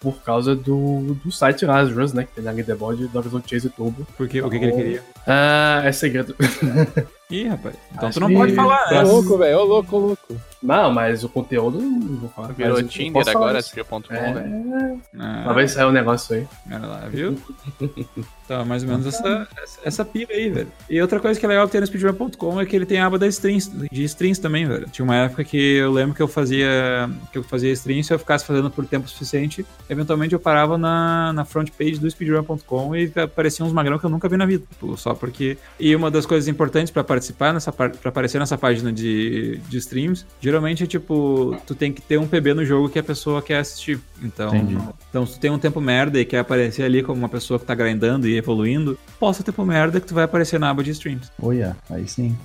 por causa do, do site lá, as runs, né? Que tem na leaderboard do Horizon Chase Turbo. Porque, o que, que ele queria? Ah, é segredo. Ih, rapaz. Então Acho tu não que- pode falar, Ô, né? louco, velho, ô louco, ô louco. Não, mas o conteúdo não vou falar. Virou Tinder agora. Speedrun.com, É, velho. Ah, vai sair um negócio aí. Olha lá, viu? Tá, mais ou menos essa, essa, essa pira aí, velho. E outra coisa que é legal ter no speedrun.com é que ele tem a aba das strings, de strings também, velho. Tinha uma época que eu lembro que eu fazia que eu fazia strings, se eu ficasse fazendo por tempo suficiente, eventualmente eu parava na, na front page do speedrun.com e apareciam uns magrão que eu nunca vi na vida. Tipo, só porque. E uma das coisas importantes para participar nessa para aparecer nessa página de, de streams, geralmente é tipo, tu tem que ter um PB no jogo que a pessoa quer assistir. Então, Entendi. então se tu tem um tempo merda e quer aparecer ali como uma pessoa que tá grindando e evoluindo, posta tempo merda que tu vai aparecer na aba de streams. Olha, aí sim,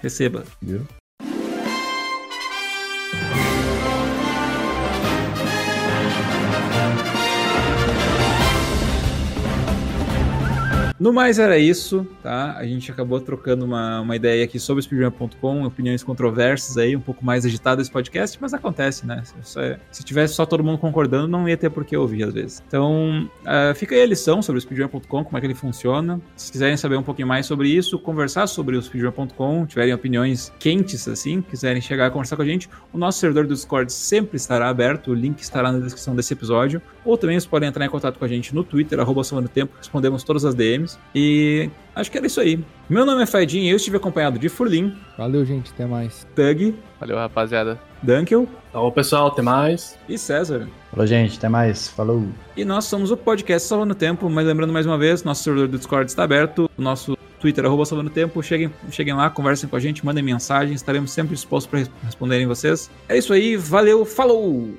Receba. viu? No mais era isso, tá? A gente acabou trocando uma, uma ideia aqui sobre speedrun.com, opiniões controversas aí, um pouco mais agitado esse podcast, mas acontece, né? Se, se- se tivesse só todo mundo concordando, não ia ter por que ouvir às vezes. Então, ah, fica aí a lição sobre o speedrun.com, como é que ele funciona. Se quiserem saber um pouquinho mais sobre isso, conversar sobre o speedrun.com, tiverem opiniões quentes assim, quiserem chegar a conversar com a gente, o nosso servidor do Discord sempre estará aberto, o link estará na descrição desse episódio. Ou também vocês podem entrar em contato com a gente no Twitter, arroba Tempo, respondemos todas as DMs. E acho que era isso aí. Meu nome é Faidin e eu estive acompanhado de Furlin, Valeu, gente. Até mais. Tug, Valeu, rapaziada. Dunkel Então, pessoal, até mais. e César. Falou, gente, até mais. Falou. E nós somos o podcast Salvando Tempo, mas lembrando mais uma vez, nosso servidor do Discord está aberto, o nosso Twitter, arroba Salvando Tempo, cheguem, cheguem lá, conversem com a gente, mandem mensagem, estaremos sempre dispostos para responderem vocês. É isso aí, valeu, falou!